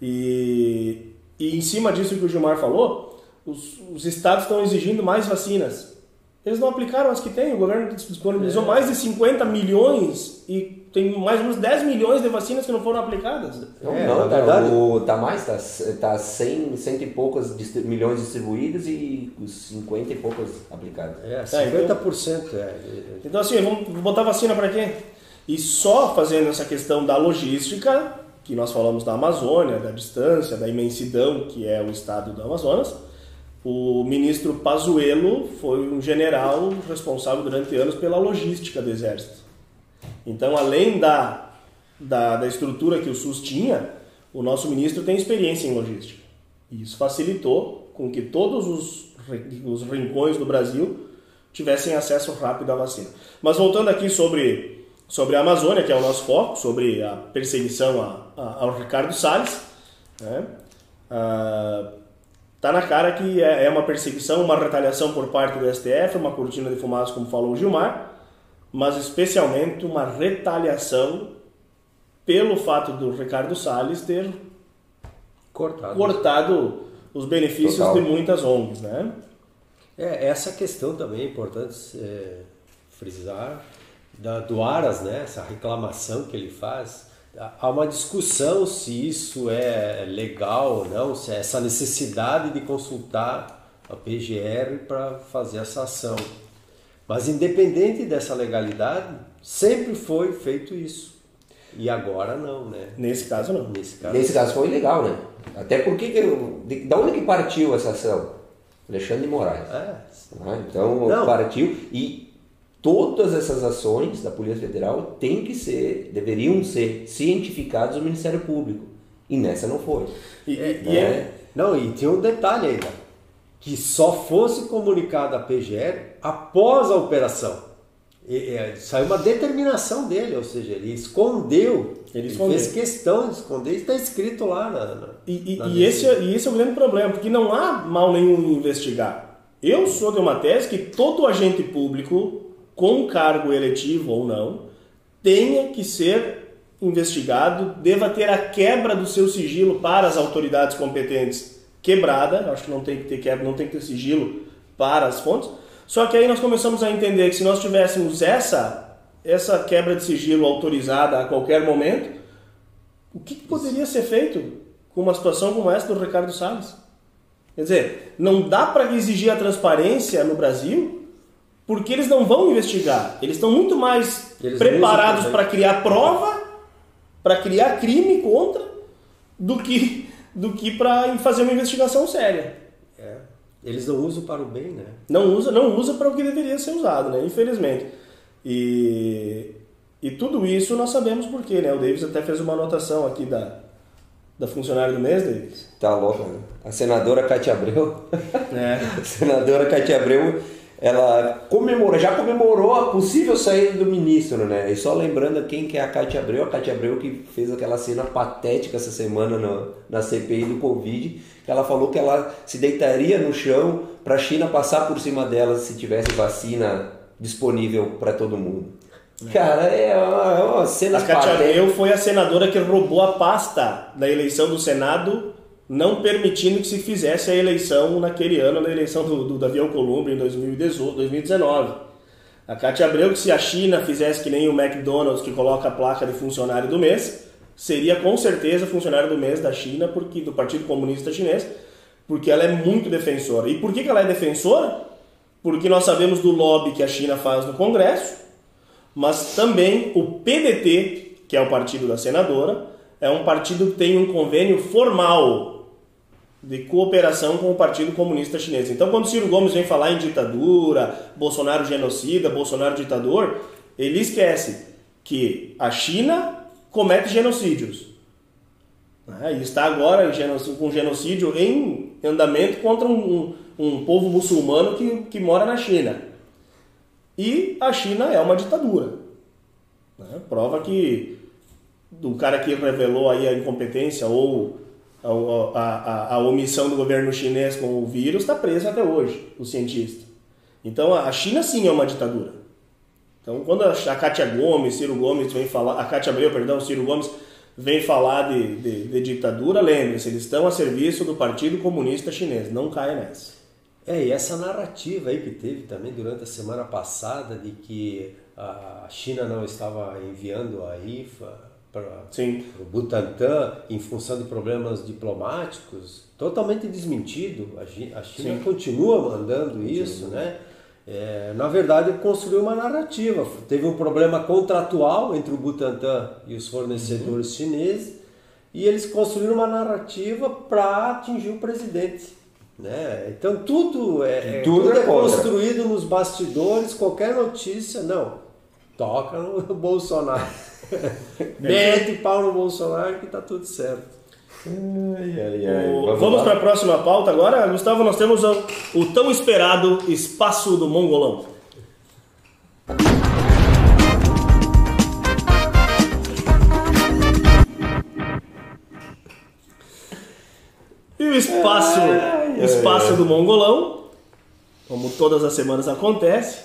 E, e em cima disso que o Gilmar falou, os, os estados estão exigindo mais vacinas. Eles não aplicaram as que têm, o governo disponibilizou mais de 50 milhões e tem mais uns 10 milhões de vacinas que não foram aplicadas. Não, É, não, tá, o, tá mais, tá, tá 100, cento e poucas distri- milhões distribuídas e os 50 e poucas aplicadas. É, Tá, então- 50% é. Então assim, vamos botar vacina para quê? E só fazendo essa questão da logística, que nós falamos da Amazônia, da distância, da imensidão que é o estado do Amazonas, o ministro Pazuello foi um general responsável durante anos pela logística do exército. Então, além da, da, da estrutura que o SUS tinha, o nosso ministro tem experiência em logística. E isso facilitou com que todos os, os rincões do Brasil tivessem acesso rápido à vacina. Mas voltando aqui sobre, sobre a Amazônia, que é o nosso foco, sobre a perseguição a, a- ao Ricardo Salles, né? Ah, tá na cara que é, é uma perseguição, uma retaliação por parte do STF, uma cortina de fumaça, como falou o Gilmar, mas especialmente uma retaliação pelo fato do Ricardo Salles ter Cortado. cortado os benefícios Total. de muitas ONGs, né? É, essa questão também é importante é, frisar da, do Aras, né? essa reclamação que ele faz. Há uma discussão se isso é legal ou não, se é essa necessidade de consultar a PGR para fazer essa ação. Mas independente dessa legalidade, sempre foi feito isso. E agora não, né? Nesse caso não. Nesse caso. Nesse caso foi legal, né? Até porque, que, de, da onde que partiu essa ação? Alexandre de Moraes. É, né? Então Não. partiu e todas essas ações da Polícia Federal têm que ser, deveriam ser cientificadas no Ministério Público. E nessa não foi. E, e- e né? é- Não, e tinha um detalhe ainda, que só fosse comunicada a PGR após a operação. E, e, saiu uma determinação dele, ou seja, ele escondeu, Ele ele, escondeu. fez questão de esconder, está escrito lá na. na- E, e- na e esse, é- e esse é o grande problema, porque não há mal nenhum em investigar. Eu sou de uma tese que todo agente público, com cargo eletivo ou não, tenha que ser investigado, deva ter a quebra do seu sigilo para as autoridades competentes quebrada. Acho que não tem que ter quebra, não tem que ter sigilo para as fontes. Só que aí nós começamos a entender que se nós tivéssemos essa, essa quebra de sigilo autorizada a qualquer momento, o que, que poderia ser feito com uma situação como essa do Ricardo Salles? Quer dizer, não dá para exigir a transparência no Brasil porque eles não vão investigar. Eles estão muito mais Eles preparados para criar prova, para criar crime contra, do que, do que para fazer uma investigação séria. Eles não usam para o bem, né? Não usa, não usa para o que deveria ser usado, né? Infelizmente. E, e tudo isso nós sabemos por quê, né? O Davis até fez uma anotação aqui da, da funcionária do mês, Davis. Tá louco, né? A senadora Cátia Abreu. É. [laughs] A senadora Cátia Abreu, ela comemorou, já comemorou a possível saída do ministro, né? E só lembrando quem que é a Cátia Abreu, a Cátia Abreu que fez aquela cena patética essa semana no- na CPI do Covid, que ela falou que ela se deitaria no chão para a China passar por cima dela se tivesse vacina disponível para todo mundo. Cara, é uma, é uma cena A Cátia. Abreu foi a senadora que roubou a pasta da eleição do Senado, não permitindo que se fizesse a eleição naquele ano, na eleição do, do Davi Alcolumbre em 2018, 2019. A Cátia Abreu, que se a China fizesse que nem o McDonald's, que coloca a placa de funcionário do mês, seria com certeza funcionário do mês da China, porque do Partido Comunista Chinês, porque ela é muito defensora. E por que, que ela é defensora? Porque nós sabemos do lobby que a China faz no Congresso, mas também o PDT, que é o partido da senadora, é um partido que tem um convênio formal de cooperação com o Partido Comunista Chinês. Então, quando Ciro Gomes vem falar em ditadura, Bolsonaro genocida, Bolsonaro ditador, ele esquece que a China comete genocídios. né? E está agora com genocídio em andamento contra um, um- um povo muçulmano que, que mora na China. E a China é uma ditadura. né? Prova que do cara que revelou aí a incompetência ou a, a, a- omissão do governo chinês com o vírus está preso até hoje, o cientista. Então a China sim é uma ditadura. Então quando a a Cátia Gomes, Ciro Gomes vem falar, a Cátia Abreu, perdão, Ciro Gomes vem falar de, de, de ditadura, lembre-se, eles estão a serviço do Partido Comunista Chinês, não caia nessa. É, e essa narrativa aí que teve também durante a semana passada de que a China não estava enviando a IFA para o Butantan em função de problemas diplomáticos, totalmente desmentido. A Chi- a China Sim. continua mandando isso, né? É, na verdade, construiu uma narrativa. Teve um problema contratual entre o Butantan e os fornecedores chineses e eles construíram uma narrativa para atingir o presidente. Né? Então tudo é, é- Tudo tudo é é construído nos bastidores, qualquer notícia, não. Toca no [laughs] Bolsonaro. [laughs] Mete pau no Bolsonaro que tá tudo certo. Ai, ai, ai. O- Vamos Vamos para a próxima pauta agora. Gustavo, nós temos o, o tão esperado Espaço do Mongolão. E o espaço, Ai, espaço do Mongolão, como todas as semanas acontece,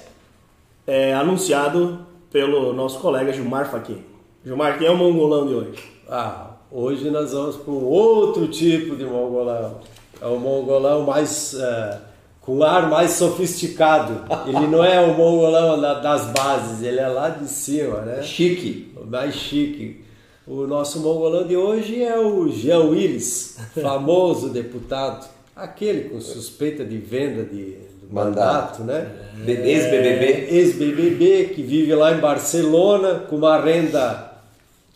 é anunciado pelo nosso colega Gilmar Faquin. Gilmar, quem é o mongolão de hoje? Ah, hoje nós vamos para um outro tipo de mongolão. É o mongolão mais. É, com ar mais sofisticado. Ele não é o mongolão das bases, ele é lá de cima, né? Chique. Mais chique. O nosso mongolão de hoje é o Jean Willis, famoso deputado, aquele com suspeita de venda de mandato, mandato né? Ex-BBB. Ex-BBB, que vive lá em Barcelona com uma renda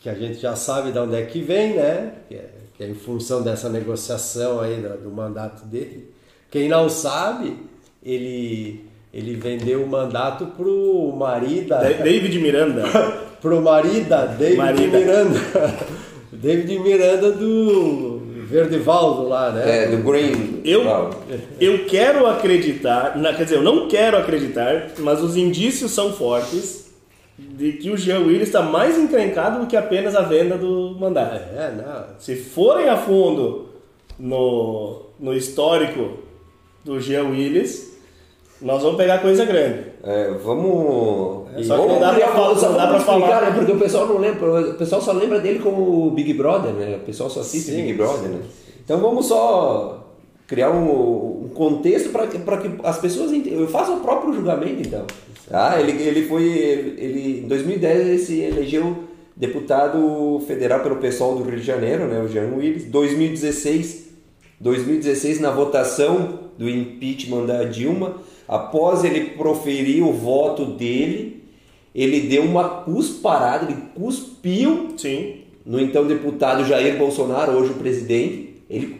que a gente já sabe de onde é que vem, né? Que é, que é em função dessa negociação aí do, do mandato dele. Quem não sabe, ele ele vendeu o mandato pro marido. David Miranda. [laughs] pro marido David Marida. Miranda. [laughs] David Miranda do Verdevaldo lá, né? É, do Green. Eu, eu quero acreditar, quer dizer, eu não quero acreditar, mas os indícios são fortes de que o Jean Willis está mais encrencado do que apenas a venda do mandato. É, não. Se forem a fundo no, no histórico do Jean Willis, nós vamos pegar coisa grande. É, vamos. É, só que não dá pra, falar, não dá pra falar. Né? Porque o pessoal não lembra, o pessoal só lembra dele como Big Brother, né? O pessoal só assiste sim, Big Brother, né? Então vamos só criar um, um contexto para que, que as pessoas entendam. Eu faço o próprio julgamento, então. Ah, ele, ele foi. Ele, em 2010 ele se elegeu deputado federal pelo pessoal do Rio de Janeiro, né? O Jean Willis. 2016, 2016 na votação do impeachment da Dilma Após ele proferir o voto dele, ele deu uma cusparada, ele cuspiu Sim. no então deputado Jair Bolsonaro, hoje o presidente. Ele,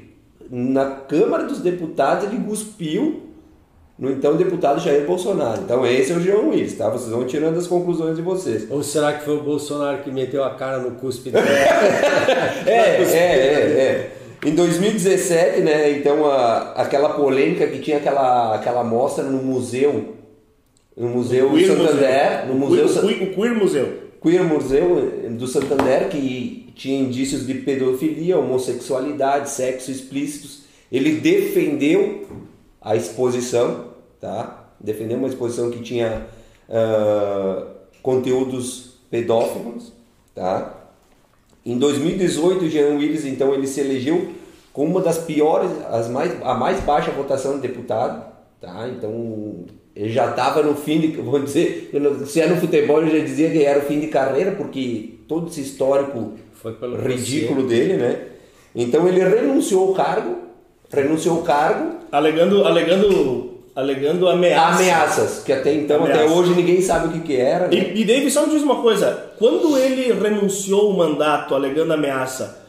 na Câmara dos Deputados, ele cuspiu no então deputado Jair Bolsonaro. Então esse é o Jean Willis, tá? Vocês vão tirando as conclusões de vocês. Ou será que foi o Bolsonaro que meteu a cara no cuspe dele? [laughs] é, é, é, é. Em 2017, né, então a, aquela polêmica que tinha aquela, aquela mostra no museu, no Museu Santander, museu. no museu o, o Queer Museu. Queer Museu do Santander, que tinha indícios de pedofilia, homossexualidade, sexo explícitos. Ele defendeu a exposição, tá? Defendeu uma exposição que tinha uh, conteúdos pedófilos, tá? Em 2018, Jean Willis, então, ele se elegeu com uma das piores, as mais, a mais baixa votação de deputado, tá? Então, ele já estava no fim de, vou dizer, se é no futebol, eu já dizia que era o fim de carreira, porque todo esse histórico ridículo dele, né? Então, ele renunciou ao cargo, renunciou ao cargo, alegando, alegando alegando ameaças. Ameaças, que até então, até hoje, ninguém sabe o que, que era. Né? E, e David, só me diz uma coisa: quando ele renunciou o mandato alegando ameaça,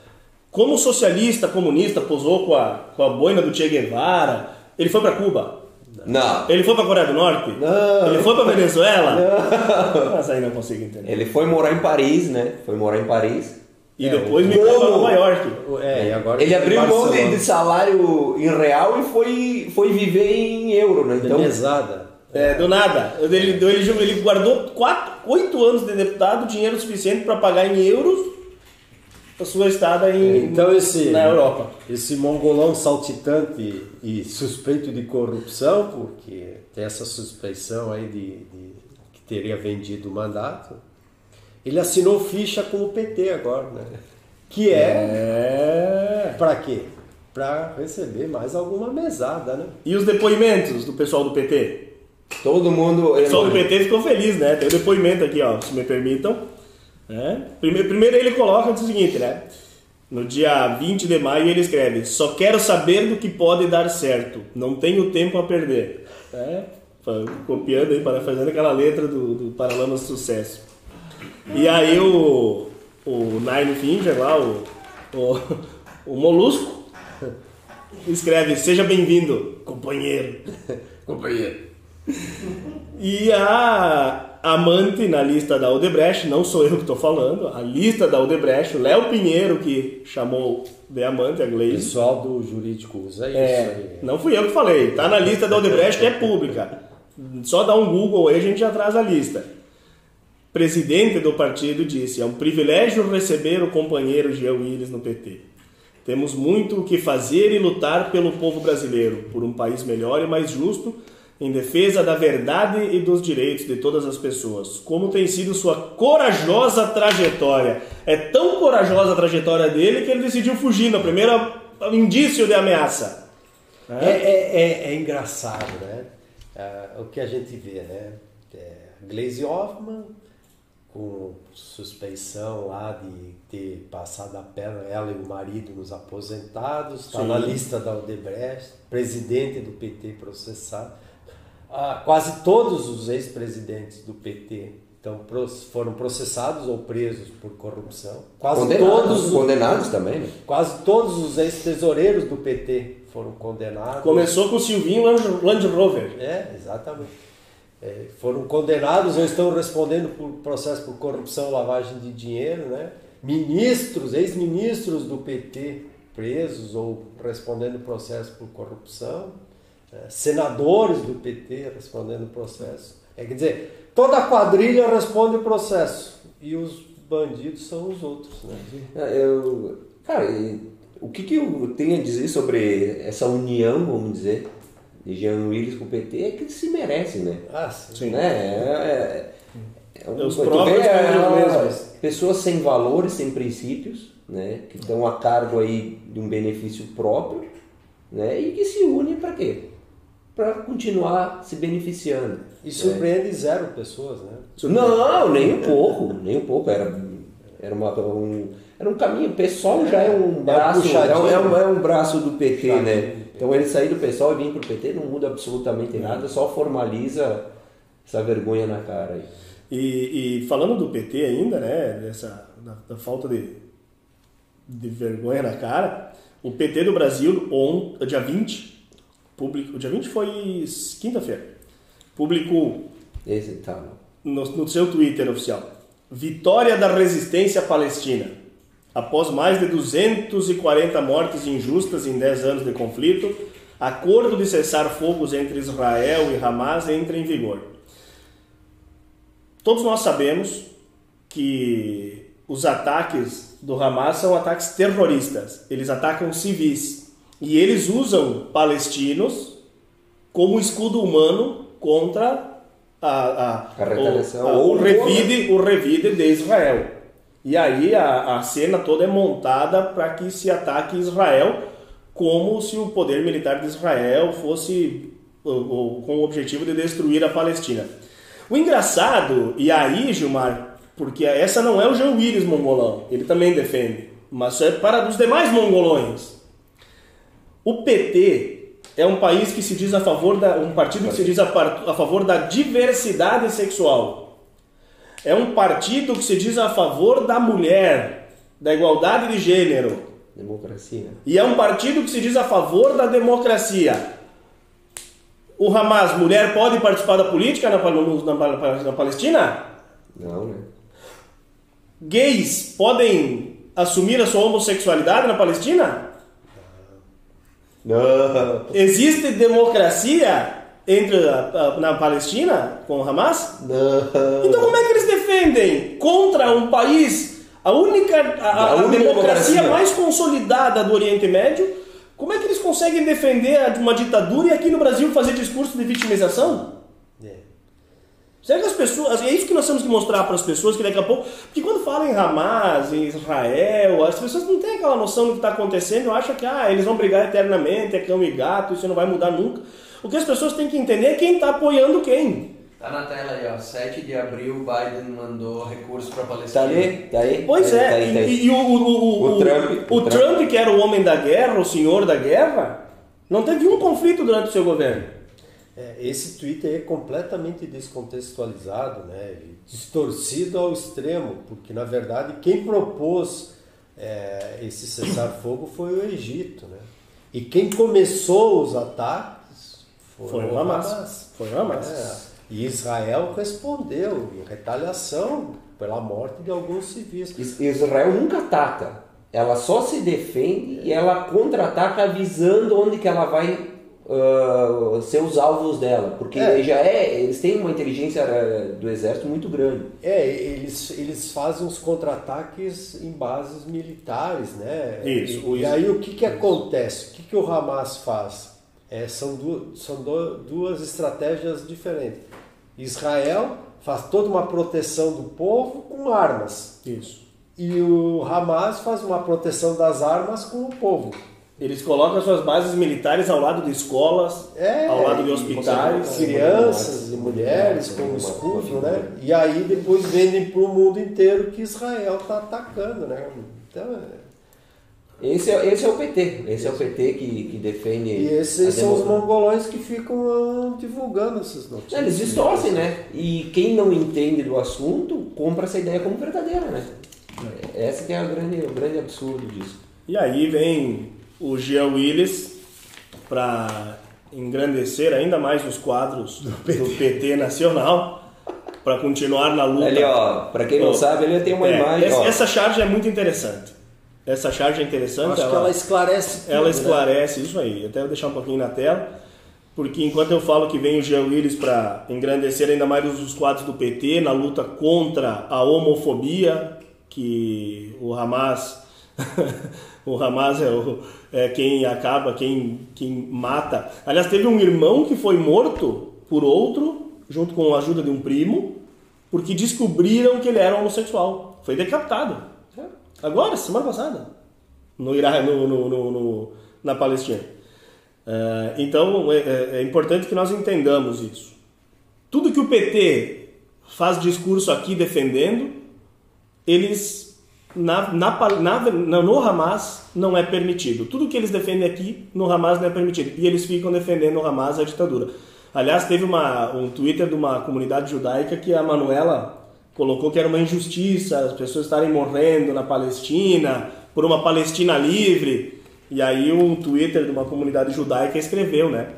como socialista, comunista, posou com a, com a boina do Che Guevara, ele foi para Cuba? Não. Ele foi para Coreia do Norte? Não. Ele foi para Venezuela? Não. Mas aí não consigo entender. Ele foi morar em Paris, né? Foi morar em Paris. E é, depois me para Nova York. É, e agora ele abriu mão de, de, salário em real e foi, foi viver em euro, né? Então, mesada. É, do nada. Ele, ele, ele guardou quatro, oito anos de deputado, dinheiro suficiente para pagar em euros a sua estada em, então esse, na Europa. Esse mongolão saltitante e suspeito de corrupção, porque tem essa suspeição aí de, de que teria vendido o mandato, ele assinou ficha com o PT agora, né? Que é, é... para quê? Para receber mais alguma mesada, né? E os depoimentos do pessoal do PT? Todo mundo. O pessoal do PT ficou feliz, né? Tem o um depoimento aqui, ó, se me permitam. É. Primeiro, primeiro ele coloca o seguinte, né? No dia 20 de maio ele escreve: Só quero saber do que pode dar certo, não tenho tempo a perder. É. Copiando aí, fazendo aquela letra do, do Paralamas Sucesso. E aí o, o Nine Finger lá, o, o, o Molusco, [laughs] escreve: Seja bem-vindo, companheiro. companheiro. E a amante na lista da Odebrecht, não sou eu que estou falando, a lista da Odebrecht, o Léo Pinheiro que chamou de amante a Gleice. Pessoal do jurídico usa isso é, aí. Não fui eu que falei, tá na lista da Odebrecht que é pública. Só dá um Google aí a gente já traz a lista presidente do partido, disse: É um privilégio receber o companheiro Jean Willis no PT. Temos muito o que fazer e lutar pelo povo brasileiro, por um país melhor e mais justo, em defesa da verdade e dos direitos de todas as pessoas. Como tem sido sua corajosa trajetória. É tão corajosa a trajetória dele que ele decidiu fugir no primeiro indício de ameaça. É, é, é, é engraçado, né? É, o que a gente vê, né? É, Glaze Hoffman, com suspeição lá de ter passado a perna, ela e o marido nos aposentados, está na lista da Odebrecht, presidente do PT processado. Ah, quase todos os ex-presidentes do PT então, foram processados ou presos por corrupção. Quase condenados, todos condenados também. Né? Quase todos os ex-tesoureiros do PT foram condenados. Começou com o Silvinho Land Rover. É, exatamente. É, foram condenados ou estão respondendo por processo por corrupção, lavagem de dinheiro, né? Ministros, ex-ministros do PT presos ou respondendo processo por corrupção, senadores do PT respondendo processo. É, quer dizer, toda a quadrilha responde o processo e os bandidos são os outros, né? É, eu, cara, o que, que eu tenho a dizer sobre essa união, vamos dizer, de Jean Willis com o PT é que eles se merecem, né? Ah, sim. Né? É, é, é, Os próprios é, pessoas sem valores, sem princípios, né? Que estão a cargo aí de um benefício próprio, né? E que se unem para quê? Para continuar se beneficiando. E surpreende zero pessoas, né? Não, nem um pouco, nem um pouco. Era, era uma, um, era um caminho. O pessoal já é um braço, é, um, é um, é um braço do PT, né? Então ele sair do pessoal e vir para o PT não muda absolutamente nada, só formaliza essa vergonha na cara aí. E, e falando do PT ainda, né, dessa, da, da, falta de, de vergonha na cara, o PT do Brasil, on, dia 20, o dia 20 foi quinta-feira, publicou Esse, tá. no, no seu Twitter oficial, Vitória da Resistência Palestina. Após mais de 240 mortes injustas em 10 anos de conflito, acordo de cessar fogos entre Israel e Hamas entra em vigor. Todos nós sabemos que os ataques do Hamas são ataques terroristas. Eles atacam civis e eles usam palestinos como escudo humano contra a, a, a o, a, o, revide, o revide de Israel. E aí a, a cena toda é montada para que se ataque Israel como se o poder militar de Israel fosse com o objetivo de destruir a Palestina. O engraçado, e aí, Gilmar, porque essa não é o Jean Willis mongolão, ele também defende, mas é para os demais mongolões. O PT é um país que se diz a favor da um partido que se diz a, a favor da diversidade sexual. É um partido que se diz a favor da mulher, da igualdade de gênero. Democracia. E é um partido que se diz a favor da democracia. O Hamas, mulher, pode participar da política na, na, na Palestina? Não, né? Gays podem assumir a sua homossexualidade na Palestina? Não. Existe democracia entre a, a, na Palestina com o Hamas? Não. Então como é que eles defendem contra um país, a única a, a, a democracia, democracia mais consolidada do Oriente Médio? Como é que eles conseguem defender uma ditadura e aqui no Brasil fazer discurso de vitimização? É. Será que as pessoas. É isso que nós temos que mostrar para as pessoas que daqui a pouco. Porque quando falam em Hamas, em Israel, as pessoas não têm aquela noção do que está acontecendo, acham que ah, eles vão brigar eternamente, é cão e gato, isso não vai mudar nunca. O que as pessoas têm que entender é quem está apoiando quem. Tá na tela aí, ó. 7 de abril, Biden mandou recurso para Palestina. Tá aí, tá aí. Pois tá é, tá aí, tá aí. E, e, o, o, o, o, Trump, o, Trump, que era o homem da guerra, o senhor da guerra, não teve um conflito durante o seu governo. É, esse Twitter é completamente descontextualizado, né? distorcido ao extremo, porque na verdade quem propôs é, esse cessar-fogo foi o Egito. Né? E quem começou os ataques foi o Hamas. Foi o Hamas. É. E Israel respondeu em retaliação pela morte de alguns civis. Israel nunca ataca. Ela só se defende e ela contra-ataca avisando onde que ela vai uh, ser os alvos dela. Porque é. já é, eles têm uma inteligência uh, do exército muito grande. É, eles, eles fazem os contra-ataques em bases militares, né? Isso. E, e aí o que, que acontece? O que, que o Hamas faz? é, são, duas, são do, duas estratégias diferentes. Israel faz toda uma proteção do povo com armas. Isso. E o Hamas faz uma proteção das armas com o povo. Eles colocam suas bases militares ao lado de escolas, É, ao lado de hospitais. Crianças e mulheres com escudo, né? E aí depois vendem para o mundo inteiro que Israel está atacando, né? Então, é- Esse é, esse é o PT. Esse é o PT que, que defende. e esses a são os mongolões que ficam ah, divulgando essas notícias. Eles distorcem, né? E quem não entende do assunto compra essa ideia como verdadeira, né? Essa que é a grande, o grande absurdo disso. E aí vem o Jean Willis para engrandecer ainda mais os quadros do PT, nacional, para continuar na luta. Ali, ó, pra quem não Ó, sabe, ali tem uma é, imagem. Essa, ó. essa charge é muito interessante. Essa charge é interessante. Acho que ela esclarece tudo, ela né? esclarece isso aí. Até vou deixar um pouquinho na tela. Porque enquanto eu falo que vem o Jean Willis para engrandecer ainda mais os quadros do PT na luta contra a homofobia, que o Hamas, [laughs] o Hamas é, o- é quem acaba, quem, quem mata. Aliás, teve um irmão que foi morto por outro, junto com a ajuda de um primo, porque descobriram que ele era homossexual. Foi decapitado. Agora, semana passada. No no- no- no- na Palestina. É, então, é, é- é importante que nós entendamos isso. Tudo que o PT faz discurso aqui defendendo, eles, na, na, na- no Hamas, não é permitido. Tudo que eles defendem aqui, no Hamas não é permitido. E eles ficam defendendo o Hamas, a ditadura. Aliás, teve uma, um Twitter de uma comunidade judaica que a Manuela colocou que era uma injustiça as pessoas estarem morrendo na Palestina por uma Palestina livre. E aí um Twitter de uma comunidade judaica escreveu, né?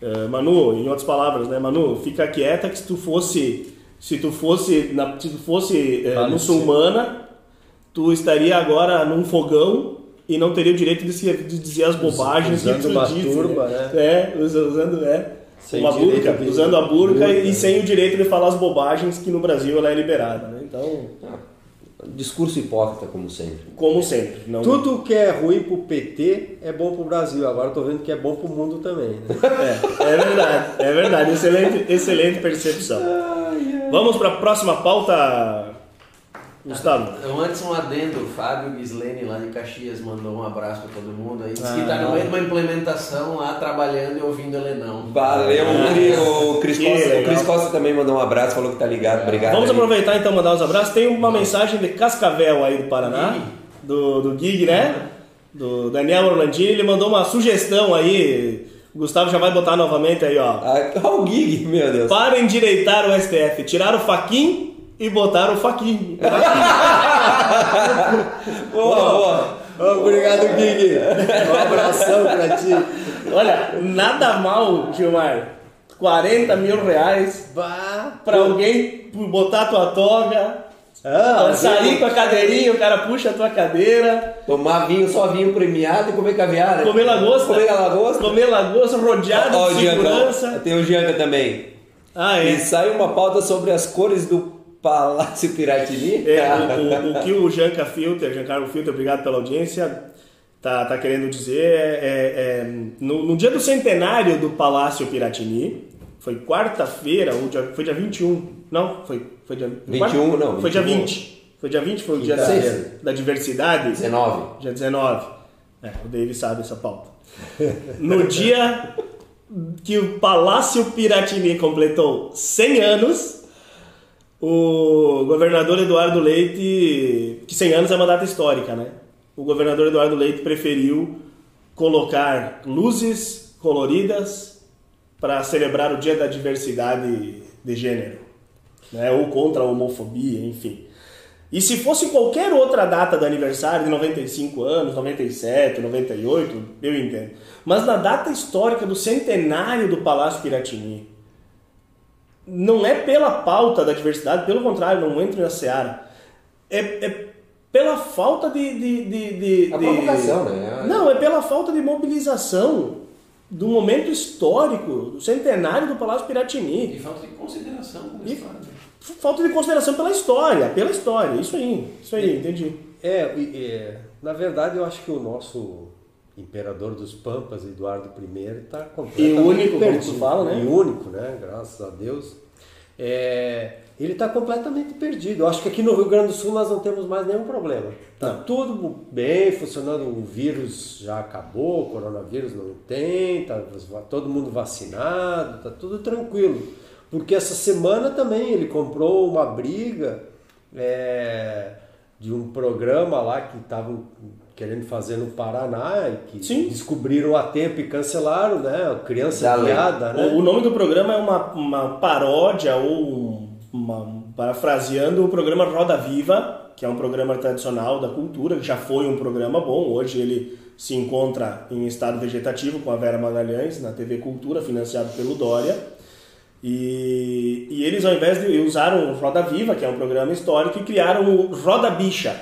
Eh, Manu, em outras palavras, né? Manu, fica quieta que se tu fosse se tu fosse na, se tu fosse eh, muçulmana, tu estaria agora num fogão e não teria o direito de, se- de dizer as bobagens usando que tu uma disse, turba, né? É, usa- usando, é. Sem uma burca, de- usando a burca, burca, e né? sem o direito de falar as bobagens que no Brasil ela é liberada, né? Então, Ah, discurso hipócrita, como sempre. como sempre. Não... Tudo que é ruim pro PT é bom pro Brasil. Agora eu tô vendo que é bom pro mundo também. Né? É, é verdade, é verdade. Excelente, excelente percepção. Vamos para a próxima pauta, Gustavo. Então, antes um adendo, o Fábio Gislene lá de Caxias mandou um abraço para todo mundo aí. Diz que Ah. tá no meio de uma implementação lá, trabalhando e ouvindo Helenão. Valeu, o Cri- o Cris Que Costa, o legal. Cris Costa também mandou um abraço, falou que tá ligado. Obrigado. Vamos aí. aproveitar então mandar os abraços. Tem uma mensagem de Cascavel aí do Paraná, do, do Gig, né? Do Daniel Orlandini. Ele mandou uma sugestão aí. O Gustavo já vai botar novamente aí, ó. Ah, o Gig, meu Deus. Para endireitar o STF, tirar o faquin e botar o faquin. [laughs] Boa, boa. Obrigado, Gui. Um abração pra ti. Olha, nada mal, Gilmar. 40 mil reais Bah. pra alguém botar tua toga, Ah, sair com a cadeirinha, o cara puxa a tua cadeira, Tomar vinho, só vinho premiado e comer caviar. né? comer lagosta, Comer lagosta. comer lagosta rodeado Ó, o de Gianca, segurança. tem o Gianca também. Ah, E é. saiu uma pauta sobre as cores do Palácio Piratini. É, o, o- o que o Janca Filter, Giancarlo Filter, obrigado pela audiência, tá, tá querendo dizer é, é, é, no, no dia do centenário do Palácio Piratini, foi quarta-feira, dia, foi dia 21, não, foi, foi dia 21, não, Foi dia 21. 20, foi dia 20, foi o dia da, da diversidade, 19. dia 19, é, o David sabe essa pauta. No dia que o Palácio Piratini completou 100 anos, o governador Eduardo Leite, que 100 anos é uma data histórica, né? O governador Eduardo Leite preferiu colocar luzes coloridas para celebrar o Dia da Diversidade de Gênero, né? Ou contra a homofobia, enfim. E se fosse qualquer outra data do aniversário, de 95 anos, 97, 98, eu entendo. Mas na data histórica do centenário do Palácio Piratini, não é pela pauta da diversidade, pelo contrário, não entra na seara. É, é pela falta de. de, de, de A de- né? Não, é pela falta de mobilização do momento histórico, do centenário do Palácio Piratini. E falta de consideração com E- a história. Falta de consideração pela história, pela história. Isso aí, isso aí, entendi. É, e- é, na verdade eu acho que o nosso imperador dos Pampas, Eduardo I, está E completamente único, como perdido. tu fala, né? E único, né? Graças a Deus. É, ele está completamente perdido. Eu acho que aqui no Rio Grande do Sul nós não temos mais nenhum problema. Está tudo bem, funcionando. O vírus já acabou, o coronavírus não tem, tá todo mundo vacinado, está tudo tranquilo. Porque essa semana também ele comprou uma briga é, de um programa lá que estavam querendo fazer no Paraná e que Sim. descobriram a tempo e cancelaram, né? Criança Da lei. viada, né? O, nome do programa é uma, uma paródia ou um- uma, parafraseando o programa Roda Viva, que é um programa tradicional da cultura, que já foi um programa bom. Hoje ele se encontra em estado vegetativo com a Vera Magalhães na TV Cultura, financiado pelo Dória. E, e eles, ao invés de usaram o Roda Viva, que é um programa histórico, e criaram o Roda Bicha,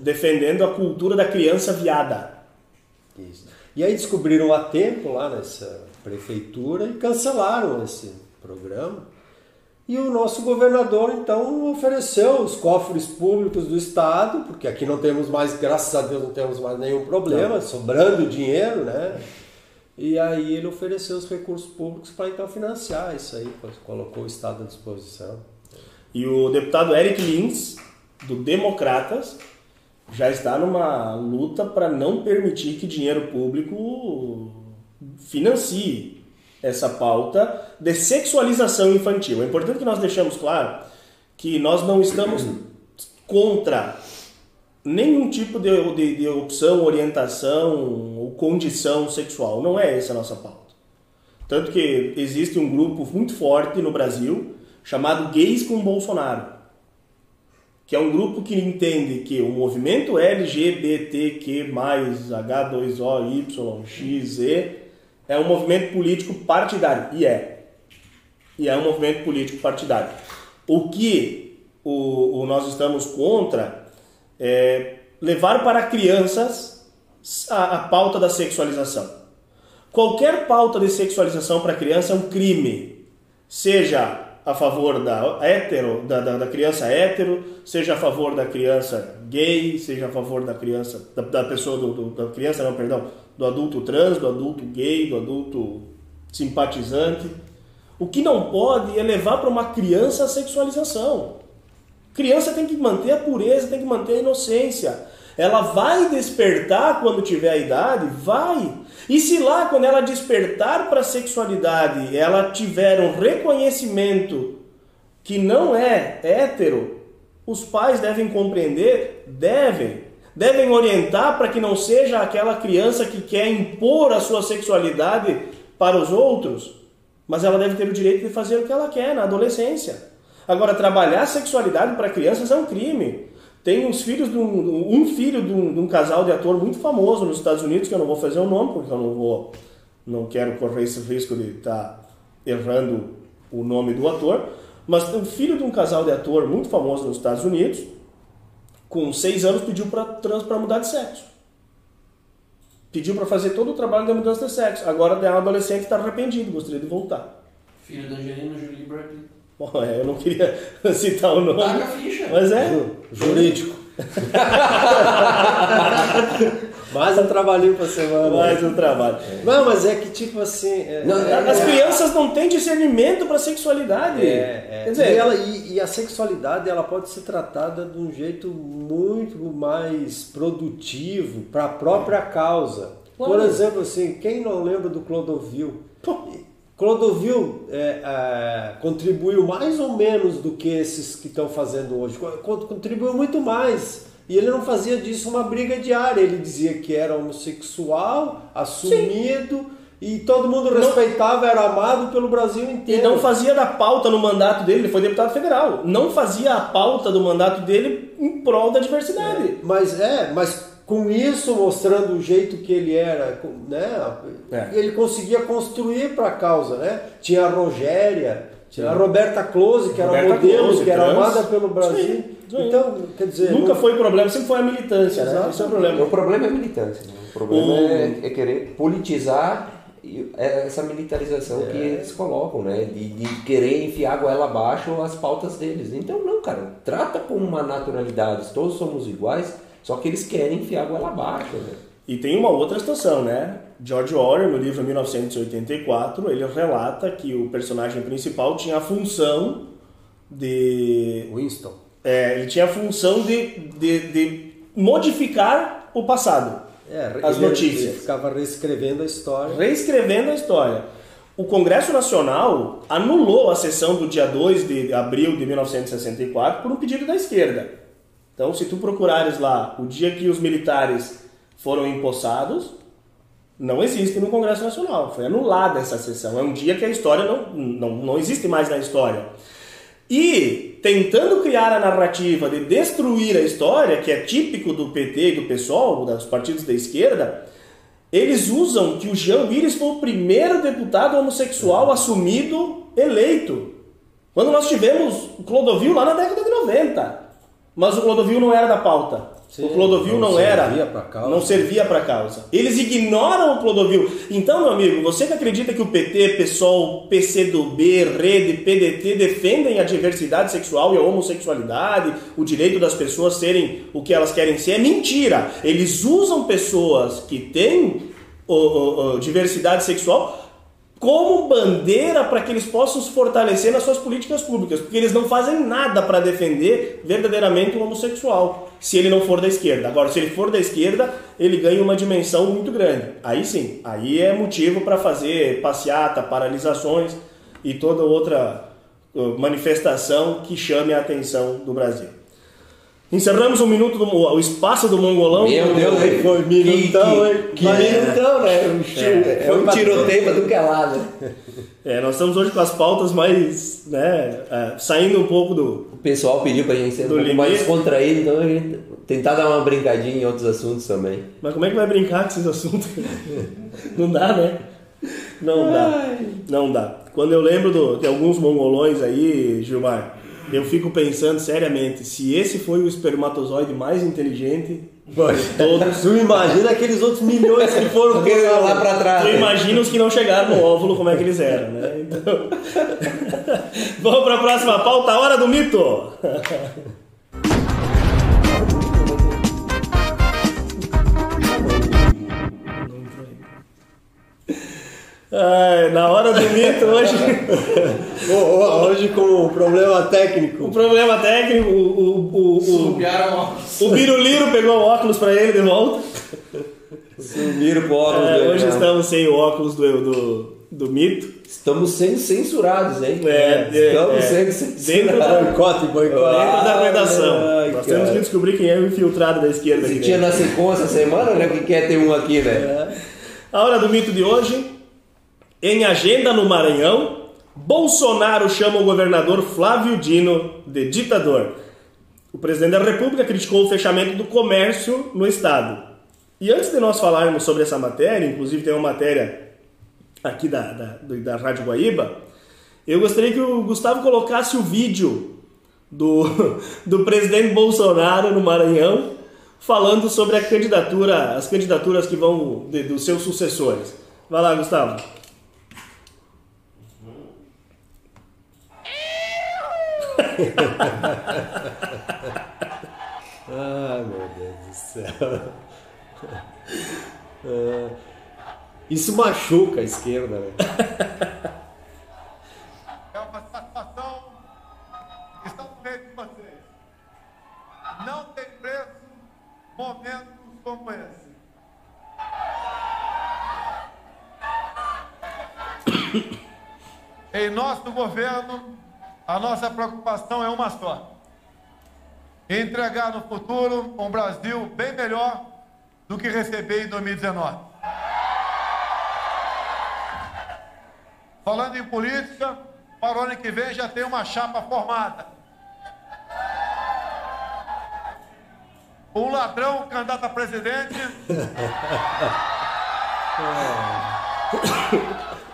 defendendo a cultura da criança viada. Isso. E aí descobriram a tempo lá nessa prefeitura e cancelaram esse programa. E o nosso governador então ofereceu os cofres públicos do estado, porque aqui não temos mais, graças a Deus, não temos mais nenhum problema, sobrando dinheiro, né? E aí ele ofereceu os recursos públicos para então financiar isso aí, colocou o estado à disposição. E o deputado Eric Lins, do Democratas, já está numa luta para não permitir que dinheiro público financie essa pauta de sexualização infantil. É importante que nós deixemos claro que nós não estamos contra nenhum tipo de, de, de opção, orientação ou condição sexual. Não é essa a nossa pauta. Tanto que existe um grupo muito forte no Brasil chamado Gays com Bolsonaro, que é um grupo que entende que o movimento LGBTQ+, H2O, Y, X, Z, é um movimento político partidário. E é. E é um movimento político partidário. O que o, o nós estamos contra é levar para crianças a, a pauta da sexualização. Qualquer pauta de sexualização para criança é um crime. Seja a favor da hétero, da, da, da, criança hétero, seja a favor da criança gay, seja a favor da criança, da, da pessoa, do, do, da criança, não, perdão, do adulto trans, do adulto gay, do adulto simpatizante. O que não pode é levar para uma criança a sexualização. Criança tem que manter a pureza, tem que manter a inocência. Ela vai despertar quando tiver a idade? Vai. E se lá, quando ela despertar para a sexualidade, ela tiver um reconhecimento que não é hétero, os pais devem compreender? Devem. Devem orientar para que não seja aquela criança que quer impor a sua sexualidade para os outros, mas ela deve ter o direito de fazer o que ela quer na adolescência. Agora, trabalhar sexualidade para crianças é um crime. Tem uns filhos de um, um filho de um, de um, casal de ator muito famoso nos Estados Unidos, que eu não vou fazer o nome, porque eu não vou, não quero correr esse risco de estar tá errando o nome do ator, mas um filho de um casal de ator muito famoso nos Estados Unidos, com seis anos pediu para mudar de sexo. Pediu para fazer todo o trabalho de mudança de sexo. Agora é um adolescente está arrependido, gostaria de voltar. Filho da Angelina Jolie. Bom, é, eu não queria [laughs] citar o nome. Taca a ficha. Mas é. Jurídico. [laughs] Mais um trabalhinho pra semana. Mais um trabalho. Não, mas é que tipo assim. é- Não, é- As crianças não têm discernimento para sexualidade. É, é. Quer dizer, E, ela- e- e a sexualidade ela pode ser tratada de um jeito muito mais produtivo para a própria causa. Por exemplo, assim, quem não lembra do Clodovil? Pô. Clodovil é, é, contribuiu mais ou menos do que esses que estão fazendo hoje. Co- co- Contribuiu muito mais. E ele não fazia disso uma briga diária. Ele dizia que era homossexual, assumido, e todo mundo respeitava, era amado pelo Brasil E inteiro. não fazia da pauta no mandato dele, ele foi deputado federal. Não fazia a pauta do mandato dele em prol da diversidade. Mas é, mas com isso mostrando o jeito que ele era, né? É. Ele conseguia construir para a causa, né? Tinha a Rogéria, tinha a Roberta Close, que era Roberta modelo, Close, que era trans. amada pelo Brasil. Sim, sim. Então, quer dizer, Nunca não- foi problema, sempre foi a militância, né? Exato. Esse é o problema. O problema é militância. né? O problema O- é, é querer politizar é essa militarização que eles colocam, né? De, de querer enfiar a goela abaixo as pautas deles. Então, não, cara. Trata com uma naturalidade. Todos somos iguais, só que eles querem enfiar a goela abaixo, né? E tem uma outra situação, né? George Orwell, no livro 1984, ele relata que o personagem principal tinha a função de. Winston. É, ele tinha a função de, de, de modificar o passado. É, As ele- notícias. Ele ficava reescrevendo a história. reescrevendo a história. O Congresso Nacional anulou a sessão do dia 2 de abril de 1964 por um pedido da esquerda. Então, se tu procurares lá o dia que os militares foram empossados, não existe no Congresso Nacional. Foi anulada essa sessão. É um dia que a história não, não, não existe mais na história. E tentando criar a narrativa de destruir a história, que é típico do PT e do PSOL, dos partidos da esquerda, eles usam que o Jean Willis foi o primeiro deputado homossexual assumido eleito. Quando nós tivemos o Clodovil lá na década de 90. Mas o Clodovil não era da pauta. Sim, o Clodovil não não, era. Não servia para causa. Eles ignoram o Clodovil. Então, meu amigo, você que acredita que o PT, PSOL, PCdoB, Rede, PDT defendem a diversidade sexual e a homossexualidade, o direito das pessoas serem o que elas querem ser, é mentira. Eles usam pessoas que têm ô, ô, ô, diversidade sexual como bandeira para que eles possam se fortalecer nas suas políticas públicas, porque eles não fazem nada para defender verdadeiramente o homossexual, se ele não for da esquerda. Agora, se ele for da esquerda, ele ganha uma dimensão muito grande. Aí sim, aí é motivo para fazer passeata, paralisações e toda outra uh, manifestação que chame a atenção do Brasil. Encerramos o minuto do o espaço do mongolão. Meu Deus, Aí foi minutão, que, hein? que, Vai minutão, né? Um, tiro, É, foi um tiroteio pra tudo que é lado. É, nós estamos hoje com as pautas mais, né, é, saindo um pouco do, O pessoal pediu pra gente ser um Do pouco mais limite. descontraído, então a gente tentar dar uma brincadinha em outros assuntos também. Mas como é que vai brincar com esses assuntos? [laughs] Não dá, né? Não dá. Não dá. Quando eu lembro do- de alguns mongolões aí, Gilmar, eu fico pensando seriamente, se esse foi o espermatozoide mais inteligente de todos, Tu imagina aqueles outros milhões que foram Porque pra lá pra trás. tu né? imagina os que não chegaram no óvulo, como é que eles eram, né? [laughs] Então... [laughs] Vamos para a próxima pauta, hora do mito! Ai, na hora do mito hoje, [laughs] Hoje com um problema o técnico. problema técnico, o, o, o, o, Subiaram o Biruliro pegou o óculos para ele de volta. Sumiram pro óculos É, hoje Evan. estamos sem o óculos do, do, do mito. Estamos sendo censurados, hein? É, é, Estamos é. sendo Dentro censurados. da- Boicote, boicote. Dentro da redação. Ai, Nós cara. temos que descobrir quem é o infiltrado da esquerda Se aqui tinha dentro. na sequência essa semana, né? O que quer ter um aqui, né? A hora do mito de hoje. Em agenda no Maranhão, Bolsonaro chama o governador Flávio Dino de ditador. O presidente da República criticou o fechamento do comércio no estado. E antes de nós falarmos sobre essa matéria, inclusive tem uma matéria aqui da, da, da Rádio Guaíba, eu gostaria que o Gustavo colocasse o vídeo do, [laughs] do presidente Bolsonaro no Maranhão falando sobre a candidatura, as candidaturas que vão dos seus sucessores. Vai lá, Gustavo. Ai, meu Deus do céu. É, Isso machuca a esquerda, né? É uma satisfação estar no meio de vocês. Não tem preço momentos como esse. Em nosso governo, a nossa preocupação é uma só: entregar no futuro um Brasil bem melhor do que receber em 2019. Falando em política, para o ano que vem já tem uma chapa formada. Um ladrão candidato a presidente.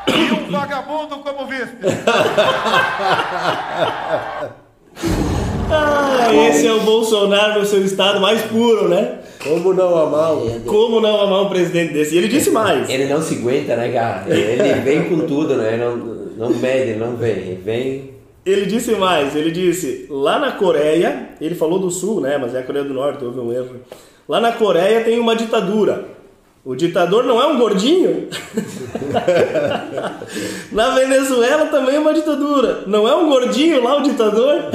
E um vagabundo como vice. [laughs] Ah, esse é o Bolsonaro no seu estado mais puro, né? Como não amar o... Como não amar um presidente desse? E ele disse mais. Ele não se aguenta, né, cara? Ele [laughs] vem com tudo, né? Não, não mede, não vem. Ele vem. Ele disse mais, ele disse, lá na Coreia, ele falou do Sul, né, mas é a Coreia do Norte, houve um erro. Lá na Coreia tem uma ditadura. O ditador não é um gordinho? [laughs] Na Venezuela também é uma ditadura. Não é um gordinho lá o ditador?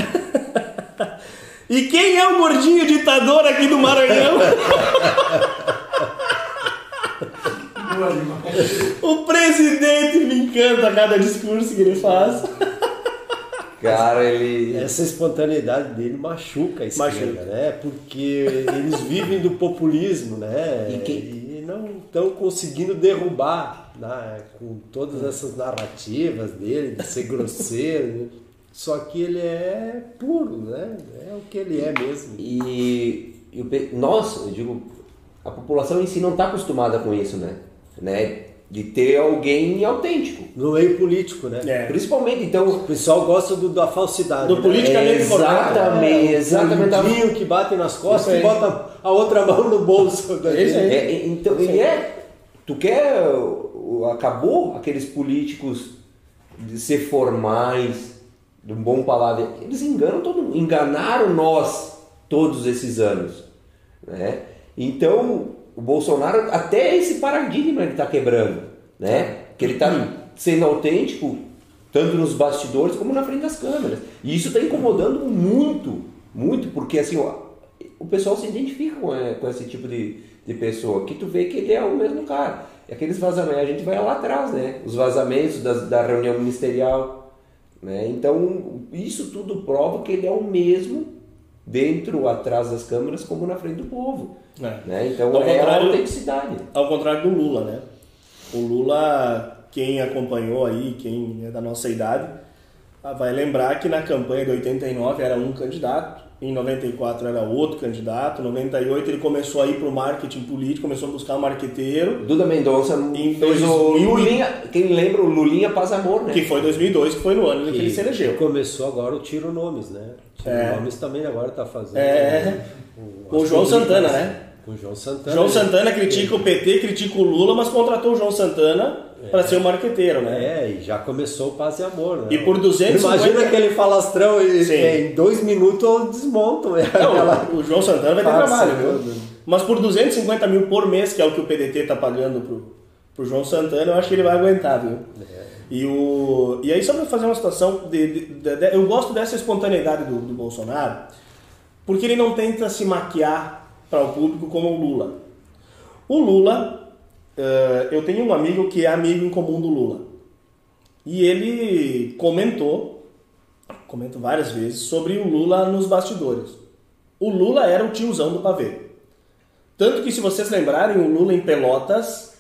[laughs] e quem é o gordinho ditador aqui do Maranhão? [laughs] o presidente me encanta cada discurso que ele faz. Cara, ele. Essa espontaneidade dele machuca a esquerda, Machuca. né? Porque eles vivem do populismo, né? E quem- E não estão conseguindo derrubar né? com todas essas narrativas dele de ser grosseiro. né? Só que ele é puro, né? É o que ele é mesmo. E, e nós, eu digo, a população em si não está acostumada com isso, né? né? De ter alguém autêntico. No meio político, né? É. Principalmente, então. O pessoal gosta do- da falsidade. Do né? politicamente correto. Exatamente, exatamente. O que bate nas costas e bota a outra mão no bolso. da É gente. É, então, ele é. Tu quer. Acabou aqueles políticos de ser formais, de um bom palavra. Eles enganam todo mundo. Enganaram nós todos esses anos. Né? Então, o Bolsonaro, até esse paradigma ele está quebrando. Né? Que ele está sendo autêntico, tanto nos bastidores como na frente das câmeras. E isso está incomodando muito, muito, porque assim, ó, o pessoal se identifica com, é, com esse tipo de, de pessoa, que tu vê que ele é o mesmo cara. E aqueles vazamentos, a gente vai lá atrás, né? Os vazamentos das, da reunião ministerial. Né? Então, isso tudo prova que ele é o mesmo dentro, atrás das câmeras, como na frente do povo. É. Né? Então, Ao é a autenticidade. Ao contrário do Lula, né? O Lula, quem acompanhou aí, quem é da nossa idade, ah, vai lembrar que na campanha de 89 era um candidato, em 94 era outro candidato, em 98 ele começou a ir para o marketing político, começou a buscar um marqueteiro, Duda Mendonça Em fez o 2000 e- Lulinha, quem lembra o Lulinha Paz Amor, né? que foi 2002, que foi no ano em que ele se elegeu. Começou agora o Tiro Nomes, né? Tiro É. Nomes também agora tá fazendo. É. Com o João Santana, né? Com o João Santana. João Santana critica o PT, critica o Lula, mas contratou o João Santana para ser o marqueteiro, né? É, e já começou o Paz e Amor, né? E por 250 Imagina aquele falastrão e, em dois minutos desmontam. É aquela- Não, o João Santana vai ter farsa trabalho, viu? toda. Mas por 250 mil por mês, que é o que o PDT tá pagando pro, pro João Santana, eu acho que ele vai aguentar, viu? E, o, e aí, só para fazer uma situação, de, de- de- de- eu gosto dessa espontaneidade do, do Bolsonaro, porque ele não tenta se maquiar para o público como o Lula. O Lula, eh, eu tenho um amigo que é amigo em comum do Lula. E ele comentou, comento várias vezes, sobre o Lula nos bastidores. O Lula era o tiozão do pavê. Tanto que, se vocês lembrarem, o Lula em Pelotas,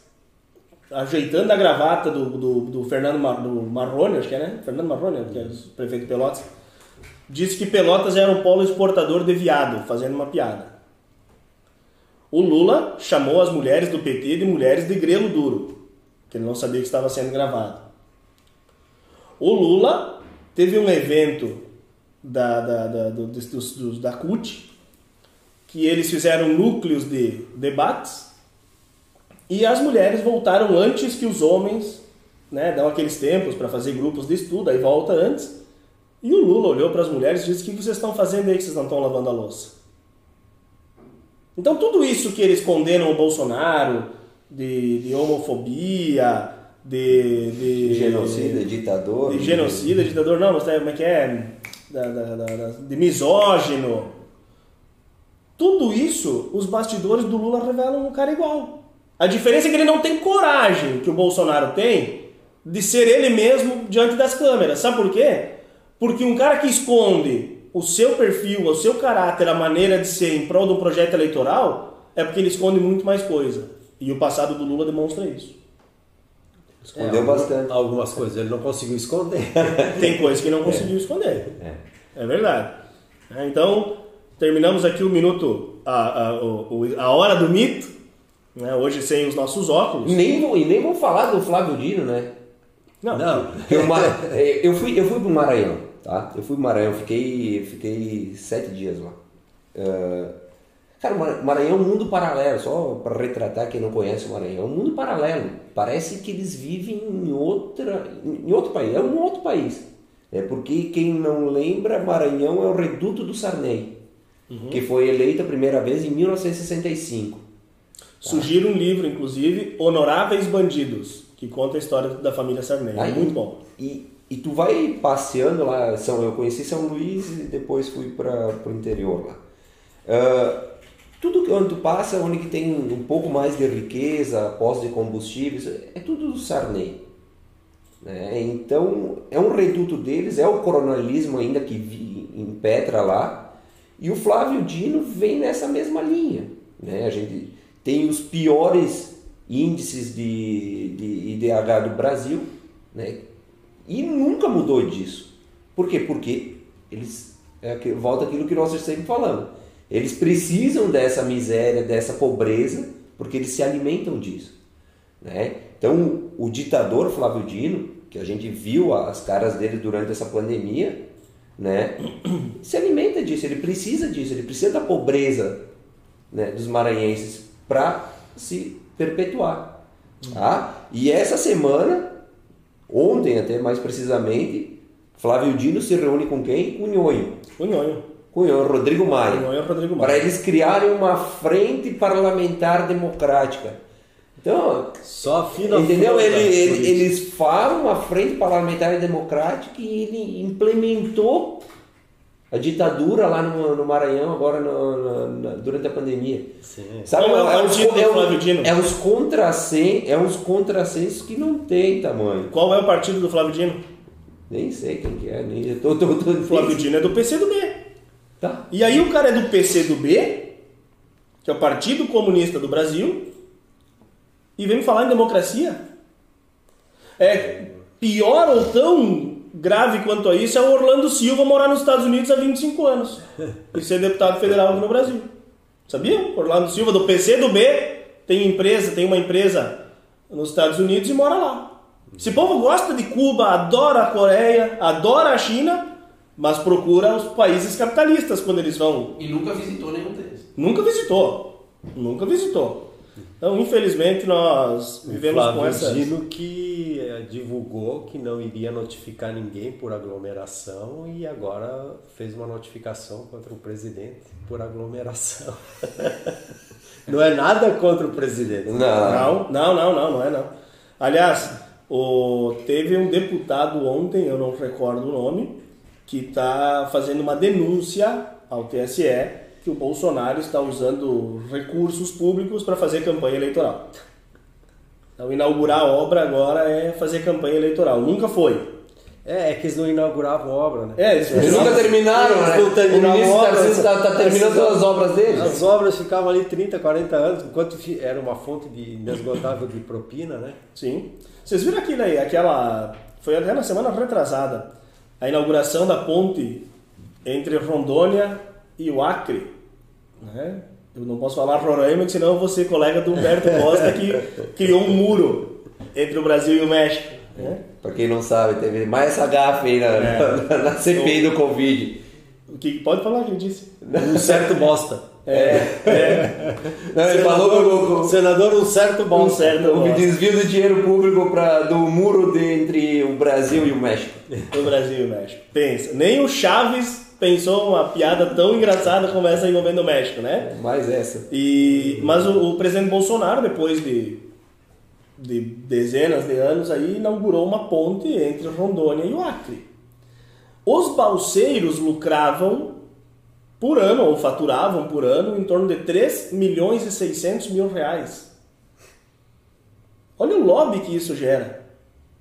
ajeitando a gravata do, do, do Fernando Mar, do Marrone, acho que é, né? Fernando Marrone, que é o prefeito de Pelotas, disse que Pelotas era um polo exportador de viado, fazendo uma piada. O Lula chamou as mulheres do PT de mulheres de grelo duro, que ele não sabia que estava sendo gravado. O Lula teve um evento da, da, da, do- dos- dos- da CUT, que eles fizeram núcleos de debates, e as mulheres voltaram antes que os homens, né, dão aqueles tempos para fazer grupos de estudo, aí volta antes. E o Lula olhou para as mulheres e disse: O que vocês estão fazendo aí que vocês não estão lavando a louça? Então, tudo isso que eles condenam o Bolsonaro, de, de homofobia, de, de Genocida, ditador. de genocida, ditador, não, mas é- como é que é? Da- da- da- de misógino. Tudo isso, os bastidores do Lula revelam um cara igual. A diferença é que ele não tem coragem que o Bolsonaro tem de ser ele mesmo diante das câmeras. Sabe por quê? Porque um cara que esconde o seu perfil, o seu caráter, a maneira de ser em prol de um projeto eleitoral, é porque ele esconde muito mais coisa. E o passado do Lula demonstra isso. Escondeu bastante. Algumas coisas ele não conseguiu esconder. [laughs] Tem coisa que não conseguiu esconder. É verdade. É, Então, terminamos aqui o minuto, a, a, o- o- a hora do mito, né? hoje sem os nossos óculos. E nem, vou- e nem vou falar do Flávio Dino, né? Não, Não. Eu, [laughs] é, eu fui, eu fui pro Maranhão, tá? Eu fui pro Maranhão, fiquei, fiquei sete dias lá. Ah, cara, o Maranhão é um mundo paralelo, só para retratar quem não conhece o Maranhão, é um mundo paralelo. Parece que eles vivem em outra, em outro país, é um outro país. É porque quem não lembra, Maranhão é o reduto do Sarney, que foi eleito a primeira vez em 1965. Sugiro um livro, inclusive, Honoráveis Bandidos, que conta a história da família Sarney. Aí- Muito bom. E, e tu vai passeando lá, São, eu conheci São Luís e depois fui para o interior lá. Ah, tudo que onde tu passa, onde que tem um pouco mais de riqueza, postos de combustíveis, é tudo do Sarney. né? Então, é um reduto deles, é o coronelismo ainda que vi, impetra lá, e o Flávio Dino vem nessa mesma linha. Né? A gente tem os piores índices de, de IDH do Brasil, né? E nunca mudou disso. Por quê? Porque eles, é, volta aquilo que nós sempre falamos, eles precisam dessa miséria, dessa pobreza, porque eles se alimentam disso. Né? Então, o ditador Flávio Dino, que a gente viu as caras dele durante essa pandemia, né? se alimenta disso, ele precisa disso, ele precisa da pobreza né, dos maranhenses para se perpetuar. Tá? E essa semana, ontem até mais precisamente, Flávio Dino se reúne com quem? Com o Nhonho. O Nhonho. Com o Nhonho, Rodrigo Maia O Nhonho é o Rodrigo Maia. para eles criarem uma frente parlamentar democrática. Então, Só fina entendeu? Ele- ele- eles falam uma frente parlamentar democrática e ele implementou a ditadura lá no, no Maranhão agora no- no- durante a pandemia. Sim. Sabe? Qual é o uns é, um- é uns contrassensos, é uns contrassensos que não tem tamanho. Qual é o partido do Flávio Dino? Nem sei quem que é, nem tô, tô, tô, O Flávio Dino é do PCdoB. Tá. E aí o cara é do PCdoB, que é o Partido Comunista do Brasil, e vem me falar em democracia? É pior ou tão grave quanto a isso é o Orlando Silva morar nos Estados Unidos há 25 anos e ser deputado federal aqui no Brasil. Sabia? Orlando Silva do PCdoB tem empresa, tem uma empresa nos Estados Unidos e mora lá. Esse povo gosta de Cuba, adora a Coreia, adora a China, mas procura os países capitalistas quando eles vão. E nunca visitou nenhum deles. Nunca visitou. Nunca visitou. Então, infelizmente, nós vivemos Flávio com essa. Dino que eh, divulgou que não iria notificar ninguém por aglomeração e agora fez uma notificação contra o presidente por aglomeração. [laughs] não é nada contra o presidente. Não. Não, não, não, não, não é não. Aliás, o, teve um deputado ontem, eu não recordo o nome, que está fazendo uma denúncia ao TSE que o Bolsonaro está usando recursos públicos para fazer campanha eleitoral. Então, inaugurar a obra agora é fazer campanha eleitoral. Nunca foi. É, é que eles não inauguravam obra, né? É, eles Eles nunca terminaram, né? terminaram o ministro está tá terminando as obras dele. As obras ficavam ali 30, 40 anos, enquanto era uma fonte de inesgotável de propina, né? Sim. Vocês viram aquilo aí, aquela. Foi até na semana retrasada. A inauguração da ponte entre Rondônia e o Acre. Né? Eu não posso falar Roraima, que senão eu vou ser colega do Humberto Costa que criou um muro entre o Brasil e o México. Né? Pra quem não sabe, teve mais essa gafe aí na, É. na, CPI do Covid. O que pode falar que ele disse? Um certo bosta. É, é Não, ele falou Senador, do, senador, um certo um bosta. certo bosta desvio do dinheiro público pra, do muro de, entre o Brasil e o México. do Brasil e o México. Pensa, nem o Chaves pensou uma piada tão engraçada como essa envolvendo o México, né? Mais essa. E, mas o, o presidente Bolsonaro, depois de, de dezenas de anos, aí inaugurou uma ponte entre Rondônia e o Acre. Os balseiros lucravam por ano, ou faturavam por ano, em torno de 3 milhões e 600 mil reais. Olha o lobby que isso gera.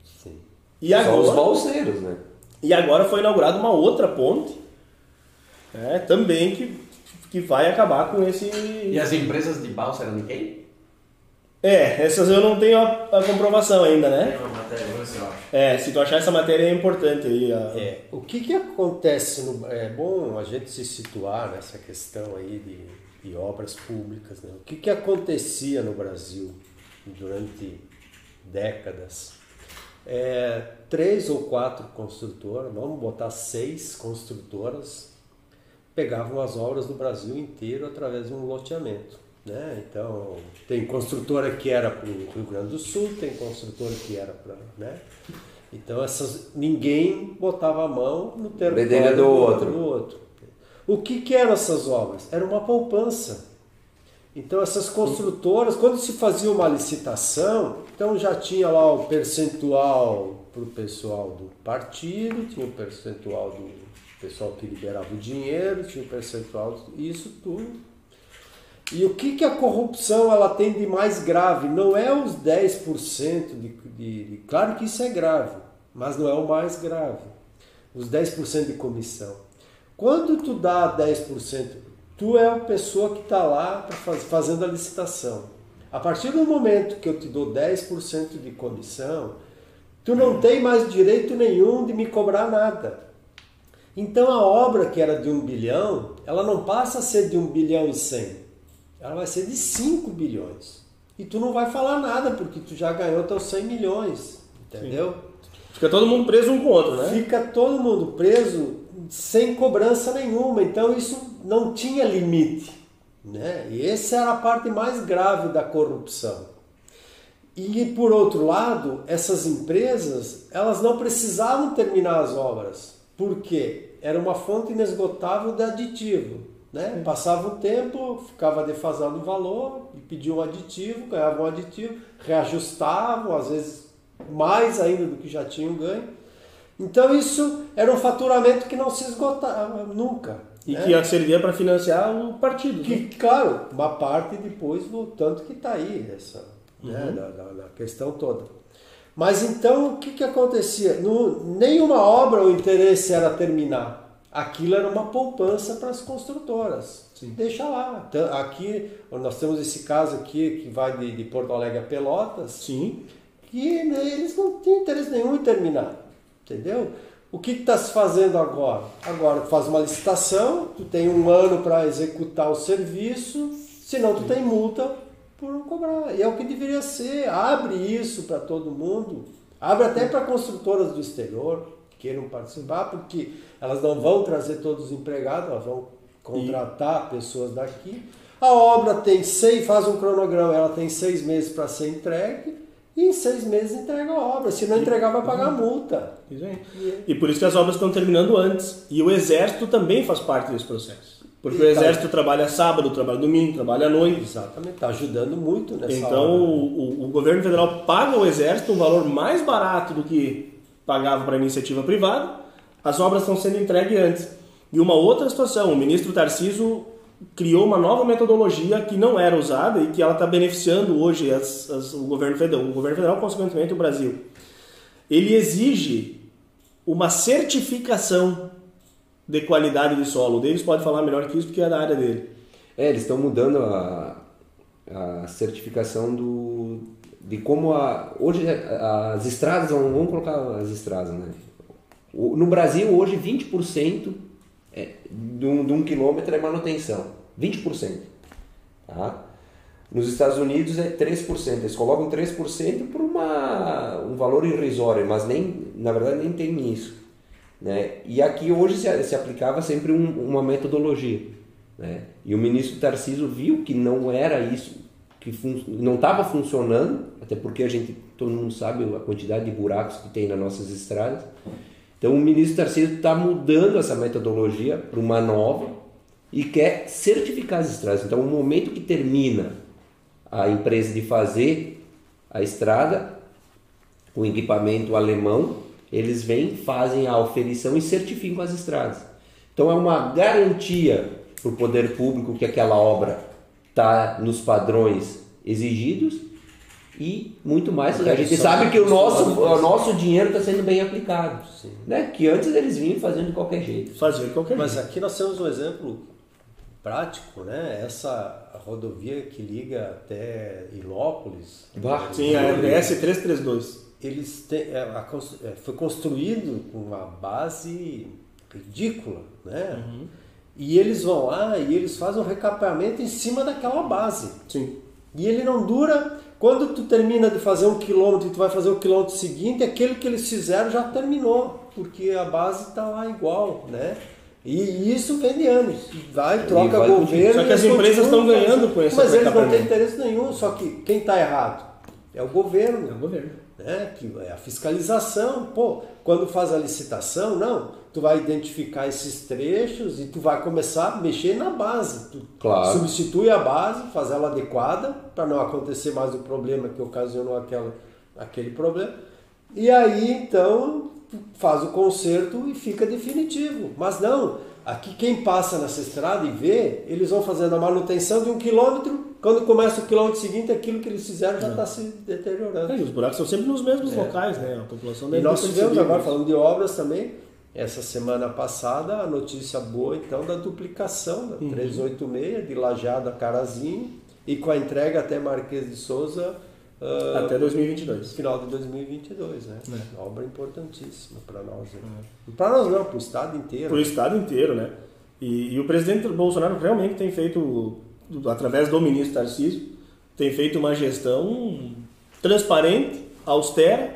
Sim. E Só os agora, balseiros, né? e agora foi inaugurada uma outra ponte, né, também que, que vai acabar com esse... E as empresas de balsa eram de quem? É, essas eu não tenho a, a comprovação ainda, né? Tem uma matéria, eu acho. É, se tu achar essa matéria é importante aí. a- É, o que que acontece no é bom a gente se situar nessa questão aí de, de obras públicas, né? O que que acontecia no Brasil durante décadas? É, três ou quatro construtoras, vamos botar seis construtoras, pegavam as obras do Brasil inteiro através de um loteamento. Né? Então, tem construtora que era para o Rio Grande do Sul, tem construtora que era para. Né? Então, essas, ninguém botava a mão no território Bedelha do outro. do outro. O que, que eram essas obras? Era uma poupança. Então essas construtoras, quando se fazia uma licitação, então já tinha lá o percentual para o pessoal do partido, tinha o percentual do pessoal que liberava o dinheiro, tinha o percentual, isso tudo. E o que, que a corrupção ela tem de mais grave? Não é os 10% de, de, de. Claro que isso é grave, mas não é o mais grave. Os 10% de comissão. Quando tu dá 10%, tu é a pessoa que está lá faz, fazendo a licitação. A partir do momento que eu te dou 10% de comissão, tu não tem mais direito nenhum de me cobrar nada. Então a obra que era de um bilhão, ela não passa a ser de um bilhão e cem, ela vai ser de 5 bilhões. E tu não vai falar nada, porque tu já ganhou teus 100 milhões, entendeu? Sim. Fica todo mundo preso um com o outro, né? Fica todo mundo preso sem cobrança nenhuma. Então isso não tinha limite. Né? E essa era a parte mais grave da corrupção. E por outro lado, essas empresas, elas não precisavam terminar as obras. Por quê? Era uma fonte inesgotável de aditivo. Né? Passava o tempo, ficava defasado o valor, e pediam um aditivo, ganhavam um aditivo, reajustavam, às vezes mais ainda do que já tinham ganho. Então isso era um faturamento que não se esgotava nunca. E né? que servia para financiar o partido. Que, né? Claro, uma parte depois, tanto que está aí, essa, né, uhum. né, na, na, questão toda. Mas então o que, que acontecia? No, nenhuma obra o interesse era terminar. Aquilo era uma poupança para as construtoras. Sim. Deixa lá. Aqui, nós temos esse caso aqui que vai de, de Porto Alegre a Pelotas. Sim que né, eles não têm interesse nenhum em terminar. Entendeu? O que está se fazendo agora? Agora tu faz uma licitação, tu tem um ano para executar o serviço, senão tu tem multa por não cobrar. E é o que deveria ser. Abre isso para todo mundo. Abre até para construtoras do exterior que queiram participar, porque elas não vão trazer todos os empregados, elas vão contratar e... pessoas daqui. A obra tem seis, faz um cronograma, ela tem seis meses para ser entregue e em seis meses entrega a obra. Se não entregar, vai pagar uhum. multa. Aí. E por isso que as obras estão terminando antes. E o Exército também faz parte desse processo. Porque e o tá. Exército tá... trabalha sábado, trabalha domingo, trabalha à noite. Exatamente, está ajudando muito nessa Então o, o, governo federal paga ao Exército um valor mais barato do que pagava para a iniciativa privada. As obras estão sendo entregues antes. E uma outra situação, o ministro Tarciso criou uma nova metodologia que não era usada e que ela está beneficiando hoje as, as, o governo federal, o governo federal, consequentemente o Brasil. Ele exige uma certificação de qualidade de solo. O Davis pode falar melhor que isso porque é da área dele. É, eles estão mudando a, a certificação do, de como a, hoje as estradas, vamos colocar as estradas, né? No Brasil hoje 20% é, de, um, de um quilômetro é manutenção. 20%. Tá? Nos Estados Unidos é 3%. Eles colocam 3% por uma, um valor irrisório, mas nem, na verdade nem tem isso. Né? E aqui hoje se, se aplicava sempre um, uma metodologia. Né? E o ministro Tarciso viu que não era isso, que fun não estava funcionando, até porque a gente, todo mundo sabe a quantidade de buracos que tem nas nossas estradas. Então o ministro Tarcísio está mudando essa metodologia para uma nova e quer certificar as estradas. Então, no momento que termina a empresa de fazer a estrada, o equipamento alemão, eles vêm, fazem a oferição e certificam as estradas. Então, é uma garantia para o poder público que aquela obra está nos padrões exigidos e muito mais. A gente sabe que o nosso, o nosso dinheiro está sendo bem aplicado. Né? Que antes eles vinham fazendo de qualquer jeito. Fazendo de qualquer Mas jeito. aqui nós temos um exemplo prático, né? Essa rodovia que liga até Ilópolis. Bah, sim, a RBS 332. Eles têm, é, a, é, foi construído com uma base ridícula, né? Uhum. E eles vão lá e eles fazem um recapeamento em cima daquela base. Sim. E ele não dura quando tu termina de fazer um quilômetro e tu vai fazer o quilômetro seguinte, aquele que eles fizeram já terminou, porque a base está lá igual, né? E isso vem de anos. Vai, troca vai governo. Só que as empresas estão ganhando com isso. Mas eles não têm interesse nenhum, só que quem está errado é o governo. É o governo. Né? Que é a fiscalização. Pô, quando faz a licitação, não. tu vai identificar esses trechos e tu vai começar a mexer na base. Tu Claro. substitui a base, faz ela adequada para não acontecer mais o problema que ocasionou aquela, aquele problema. E aí então faz o conserto e fica definitivo. Mas não, aqui quem passa nessa estrada e vê, eles vão fazendo a manutenção de um quilômetro. Quando começa o quilômetro seguinte, aquilo que eles fizeram já está se deteriorando. É, e os buracos são sempre nos mesmos locais, né? A população E deve nós ter tivemos agora, falando de obras também, essa semana passada, a notícia boa então da duplicação da 386 de Lajado a Carazinho e com a entrega até Marquês de Souza ah, Até 2022. final de 2022, né? Obra importantíssima para nós. Né? Para nós não, para o estado inteiro. Para o estado inteiro, né? E, e o presidente Bolsonaro realmente tem feito, através do ministro Tarcísio, tem feito uma gestão transparente, austera,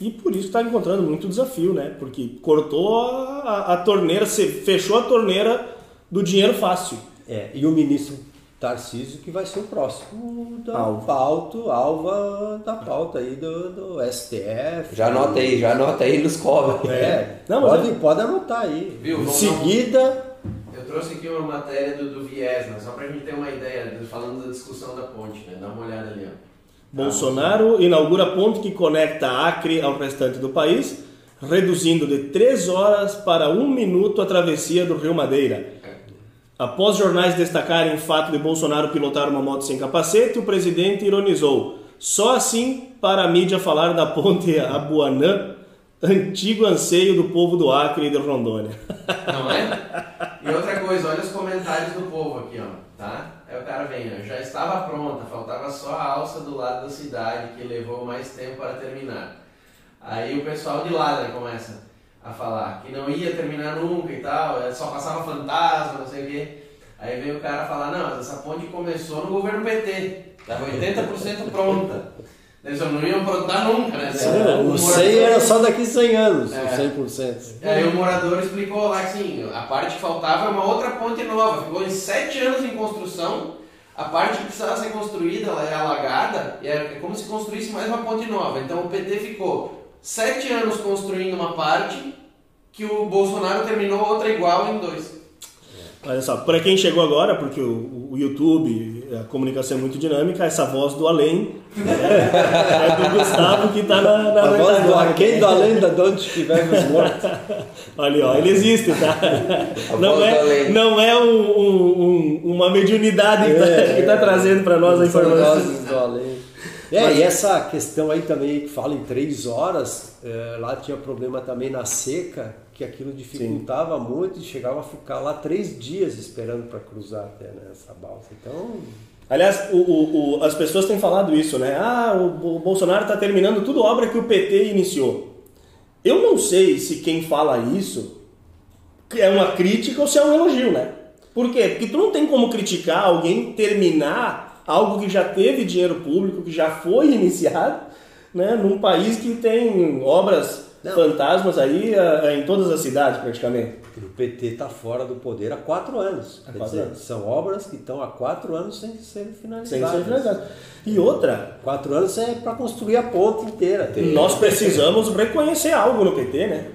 e por isso está encontrando muito desafio, né? Porque cortou a, a- a torneira, se fechou a torneira do dinheiro fácil. É, e o ministro Tarcísio que vai ser o próximo da Alvo. pauta, alva da pauta aí do, do STF. Já anota aí, já anota aí nos cobra. É, Não, mas pode, pode anotar aí. Viu, em seguida, trouxe aqui uma matéria do, do viés, né? Só pra gente ter uma ideia, de- falando da discussão da ponte, né? Dá uma olhada ali, ó. Bolsonaro inaugura a ponte que conecta Acre ao restante do país, reduzindo de 3 horas para 1 minuto a travessia do Rio Madeira. Após jornais destacarem o fato de Bolsonaro pilotar uma moto sem capacete, o presidente ironizou. Só assim para a mídia falar da ponte Abuanã, antigo anseio do povo do Acre e de Rondônia. Não é? [laughs] E outra coisa, olha os comentários do povo aqui, ó, tá? Aí o cara vem, ó, já estava pronta, faltava só a alça do lado da cidade, que levou mais tempo para terminar. Aí o pessoal de lá né, começa a falar que não ia terminar nunca e tal, é, só passava fantasma, não sei o quê. Aí vem o cara falar, não, mas essa ponte começou no governo PT, estava 80% pronta. Eles não iam prontar nunca, né? o 100 morador- era só daqui 100 anos, É. os 100%. Aí o morador explicou lá que assim, a parte que faltava é uma outra ponte nova. Ficou em sete anos em construção. A parte que precisava ser construída ela é alagada e é como se construísse mais uma ponte nova. Então o PT ficou sete anos construindo uma parte que o Bolsonaro terminou outra igual em dois. Olha só, para quem chegou agora, porque o, o YouTube, a comunicação é muito dinâmica, essa voz do além é, é do Gustavo que está na, na A voz do retaguarda. aquém da lenda de onde estivermos mortos. [laughs] Olha, ó, ele existe, tá? Não voz do é, além. não é um- um- um- uma mediunidade que É, está trazendo para nós a informação. vozes do além. É, e essa questão aí também que fala em três horas, eh, lá tinha problema também na seca, que aquilo dificultava muito e chegava a ficar lá três dias esperando para cruzar até né, essa balsa. Então, Aliás, o- o- o- as pessoas têm falado isso, né? Ah, o, o Bolsonaro está terminando tudo obra que o PT iniciou. Eu não sei se quem fala isso é uma crítica ou se é um elogio, né? Por quê? Porque tu não tem como criticar alguém terminar algo que já teve dinheiro público, que já foi [laughs] iniciado, né? Num país que tem obras Não. fantasmas aí eh, em todas as cidades, praticamente. o PT está fora do poder há quatro anos. Há quatro dizer, anos. são obras que estão há quatro anos sem serem Sem finalizadas. ser finalizado. E outra, Quatro anos é para construir a ponte inteira. Nós precisamos reconhecer algo no PT, né?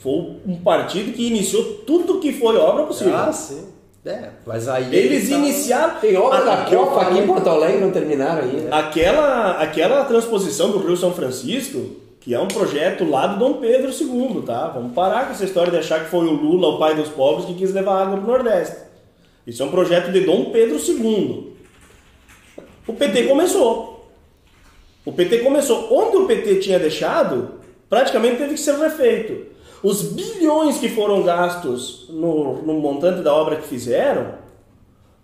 Foi um partido que iniciou tudo que foi obra possível. Ah, sim. É, mas aí Eles tá- iniciaram. Tem obra a- da Copa aqui em Porto Alegre, não terminaram ainda. Aquela, aquela transposição do Rio São Francisco, que é um projeto lá do Dom Pedro II, tá? Vamos parar com essa história de achar que foi o Lula, o pai dos pobres, que quis levar água pro Nordeste. Isso é um projeto de Dom Pedro II. O PT começou. O PT começou. Onde o PT tinha deixado, praticamente teve que ser refeito. Os bilhões que foram gastos no, no montante da obra que fizeram,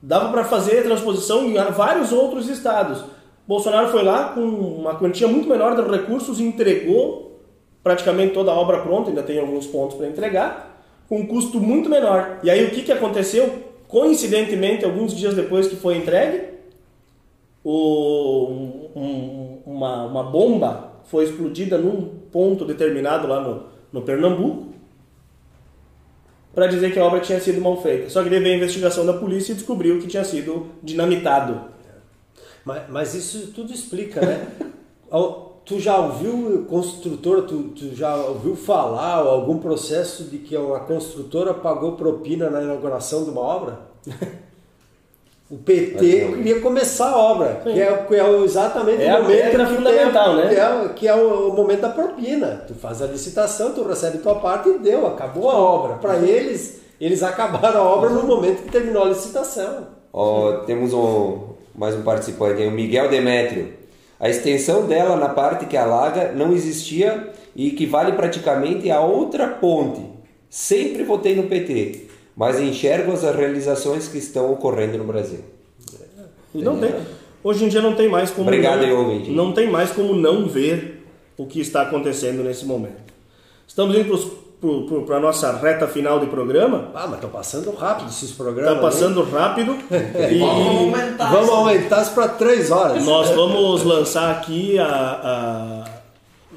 dava para fazer a transposição em vários outros estados. Bolsonaro foi lá com uma quantia muito menor de recursos e entregou praticamente toda a obra pronta, ainda tem alguns pontos para entregar, com um custo muito menor. E aí o que, que aconteceu? Coincidentemente, alguns dias depois que foi entregue, o- um- uma, uma bomba foi explodida num ponto determinado lá no, no Pernambuco para dizer que a obra tinha sido mal feita. Só que veio a investigação da polícia e descobriu que tinha sido dinamitado. Mas, mas isso tudo explica, né? [laughs] Tu já ouviu construtora, tu, tu já ouviu falar ou algum processo de que uma construtora pagou propina na inauguração de uma obra? [laughs] O PT queria começar a obra, que é, que é exatamente É o momento que fundamental, tem, né? Que é, que é o, o momento da propina. Tu faz a licitação, tu recebe tua parte e deu, acabou a obra. Para eles, eles acabaram a obra no momento que terminou a licitação. Ó, temos um, mais um participante, aí, o Miguel Demétrio. A extensão dela na parte que alaga não existia e equivale praticamente a outra ponte. Sempre votei no PT, mas enxergo as realizações que estão ocorrendo no Brasil. E não tem. Hoje em dia não tem mais como Obrigado não, não tem mais como não ver o que está acontecendo nesse momento. Estamos indo para a nossa reta final de programa. Ah, mas estão passando rápido esses programas. Está passando rápido [laughs] e Vamos aumentar Vamos isso. aumentar isso para três horas. nós vamos lançar aqui a, a-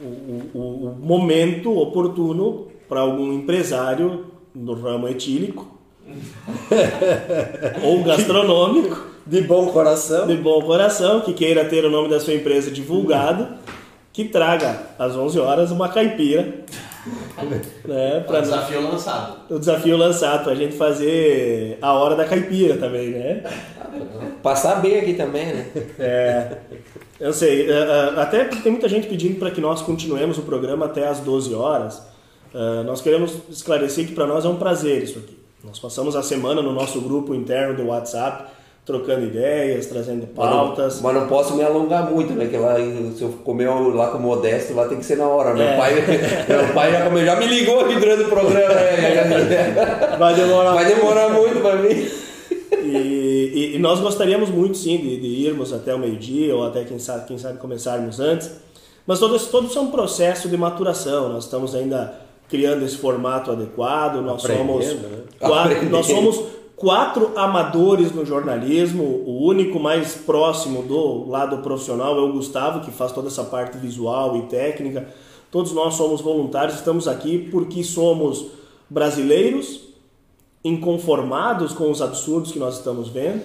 o, o- o momento oportuno para algum empresário do ramo etílico [laughs] ou gastronômico De bom coração. de bom coração que queira ter o nome da sua empresa divulgado, que traga às 11 horas uma caipira, [laughs] né, Pra para desafio lançado. o desafio lançado para a gente fazer a hora da caipira também, né? Passar bem aqui também, né? É, eu sei, é, é, até porque tem muita gente pedindo para que nós continuemos o programa até às 12 horas. É, nós queremos esclarecer que para nós é um prazer isso aqui. Nós passamos a semana no nosso grupo interno do WhatsApp, trocando ideias, trazendo Mas não, pautas. mas não posso me alongar muito, né? Que lá, se eu comer lá com o Modesto, lá tem que ser na hora. Meu, É. pai, [laughs] meu pai já, comeu, já me ligou aqui durante o programa. né? Vai demorar Vai demorar muito pra mim. E, e- e nós gostaríamos muito sim de, de irmos até o meio-dia ou até quem sabe, quem sabe começarmos antes. Mas todo, isso- todo isso é um processo de maturação. Nós estamos ainda criando esse formato adequado. Nós somos né? quatro, nós somos quatro amadores no jornalismo. O único mais próximo do lado profissional é o Gustavo, que faz toda essa parte visual e técnica. Todos nós somos voluntários, estamos aqui porque somos brasileiros inconformados com os absurdos que nós estamos vendo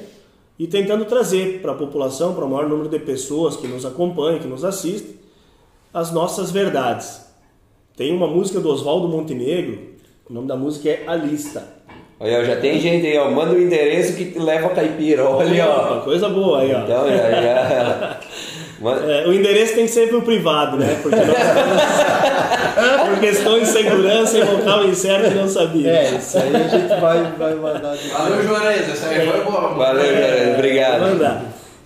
e tentando trazer para a população, para o maior número de pessoas que nos acompanham, que nos assistem, as nossas verdades. Tem uma música do Oswaldo Montenegro, o nome da música é A Lista. Olha, já tem gente aí, ó. Manda o endereço que leva a caipira. Olha, ó. Coisa boa aí, ó. Então, já, já. Manda- [laughs] É, o endereço tem que ser pro privado, né? Porque nós estamos [laughs] por questão de segurança e local incerto não sabia. É, isso aí a gente vai, vai mandar. Valeu, Juarez. Essa aí foi boa. Valeu, Jorge. Obrigado. Mandar.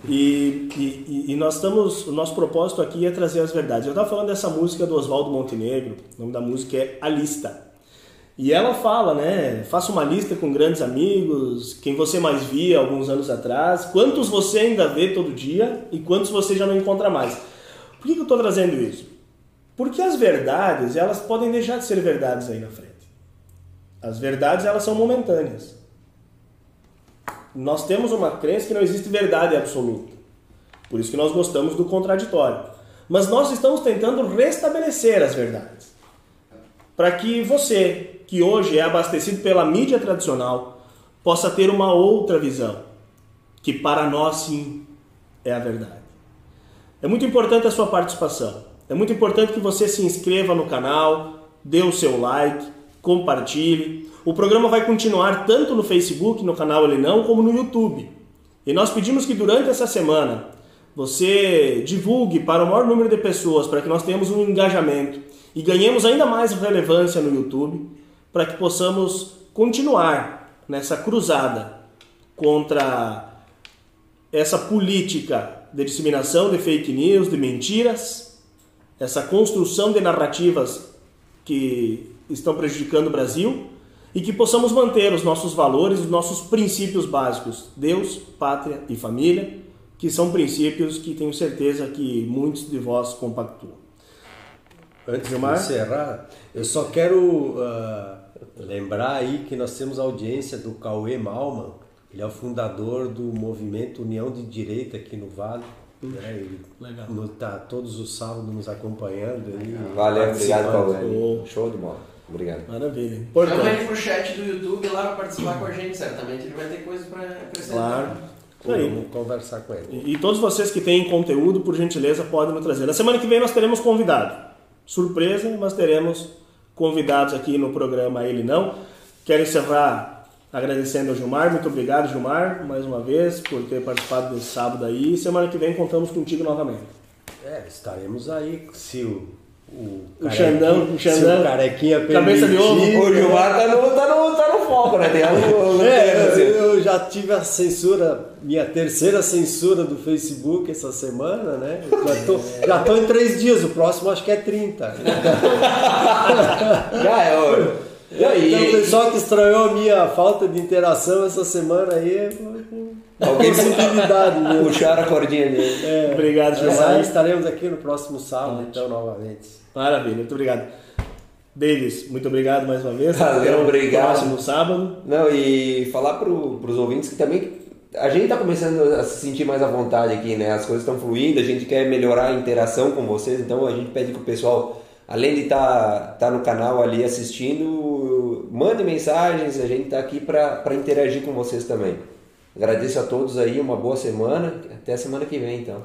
E, e, e- nós estamos, o nosso propósito aqui é trazer as verdades. Eu estava falando dessa música do Oswaldo Montenegro, o nome da música é A Lista. E ela fala, né? Faça uma lista com grandes amigos, quem você mais via alguns anos atrás, quantos você ainda vê todo dia e quantos você já não encontra mais. Por que, que eu estou trazendo isso? Porque as verdades, elas podem deixar de ser verdades aí na frente. As verdades, elas são momentâneas. Nós temos uma crença que não existe verdade absoluta. Por isso que nós gostamos do contraditório. Mas nós estamos tentando restabelecer as verdades. Para que você, que hoje é abastecido pela mídia tradicional, possa ter uma outra visão, que para nós sim é a verdade. É muito importante a sua participação. É muito importante que você se inscreva no canal, dê o seu like, compartilhe. O programa vai continuar tanto no Facebook, no canal Ele Não, como no YouTube. E nós pedimos que durante essa semana você divulgue para o maior número de pessoas, para que nós tenhamos um engajamento e ganhemos ainda mais relevância no YouTube, para que possamos continuar nessa cruzada contra essa política de disseminação de fake news, de mentiras, essa construção de narrativas que estão prejudicando o Brasil e que possamos manter os nossos valores, os nossos princípios básicos, Deus, pátria e família, que são princípios que tenho certeza que muitos de vós compactuam. Antes Gilmar? de encerrar, eu só quero ah, lembrar aí que nós temos a audiência do Cauê Malman, ele é o fundador do movimento União de Direita aqui no Vale. Né? Ele Legal. no- tá todos os sábados nos acompanhando. Valeu, obrigado. Paulo. Show de bola. Obrigado. Maravilha. Chama Importante. ele pro chat do YouTube lá pra participar com a gente. Certamente ele vai ter coisas pra acrescentar. Claro. Vamos conversar com ele. E, e todos vocês que têm conteúdo, por gentileza, podem nos trazer. Na semana que vem nós teremos convidado. Surpresa, mas teremos convidados aqui no programa Ele Não. Quero encerrar agradecendo ao Gilmar. Muito obrigado, Gilmar, mais uma vez, por ter participado desse sábado aí. Semana que vem contamos contigo novamente. É, estaremos aí se o o, o Xandão, o Xandão. o carequinha Cabeça de ovo. O Gilmar tá no, tá no, tá no foco, né? Tem algo, é, eu, eu, já tive a censura, minha terceira censura do Facebook essa semana, né? Já tô, já tô em três dias, o próximo acho que é 30. [laughs] já é, olha. E aí? Então, o pessoal que estranhou a minha falta de interação essa semana aí. Alguém possibilidade de puxar a cordinha dele. É, obrigado, Gilmar. Estaremos aqui no próximo sábado, então, novamente. Maravilha, muito obrigado. Davis, muito obrigado mais uma vez. Valeu, obrigado. Próximo sábado. Não, e falar para os ouvintes que também a gente está começando a se sentir mais à vontade aqui, né? As coisas estão fluindo, a gente quer melhorar a interação com vocês, então a gente pede que o pessoal, além de estar tá, tá no canal ali assistindo, mande mensagens, a gente está aqui para interagir com vocês também. Agradeço a todos aí, uma boa semana, até a semana que vem então.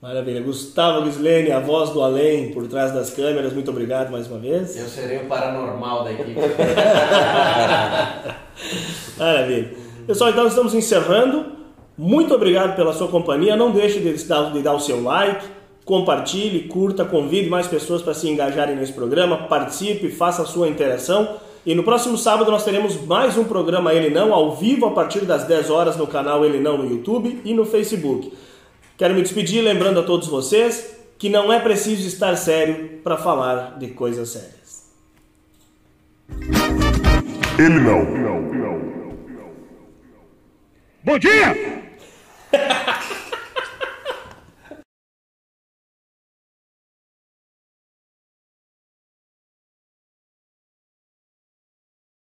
Maravilha. Gustavo Gislene, a voz do além, por trás das câmeras, muito obrigado mais uma vez. Eu serei o paranormal da equipe. [laughs] Maravilha. Pessoal, então estamos encerrando. Muito obrigado pela sua companhia. Não deixe de dar, de dar o seu like, compartilhe, curta, convide mais pessoas para se engajarem nesse programa, participe, faça a sua interação. E no próximo sábado nós teremos mais um programa Ele Não, ao vivo, a partir das 10 horas no canal Ele Não no YouTube e no Facebook. Quero me despedir lembrando a todos vocês que não é preciso estar sério para falar de coisas sérias. Ele não. Bom dia! [laughs]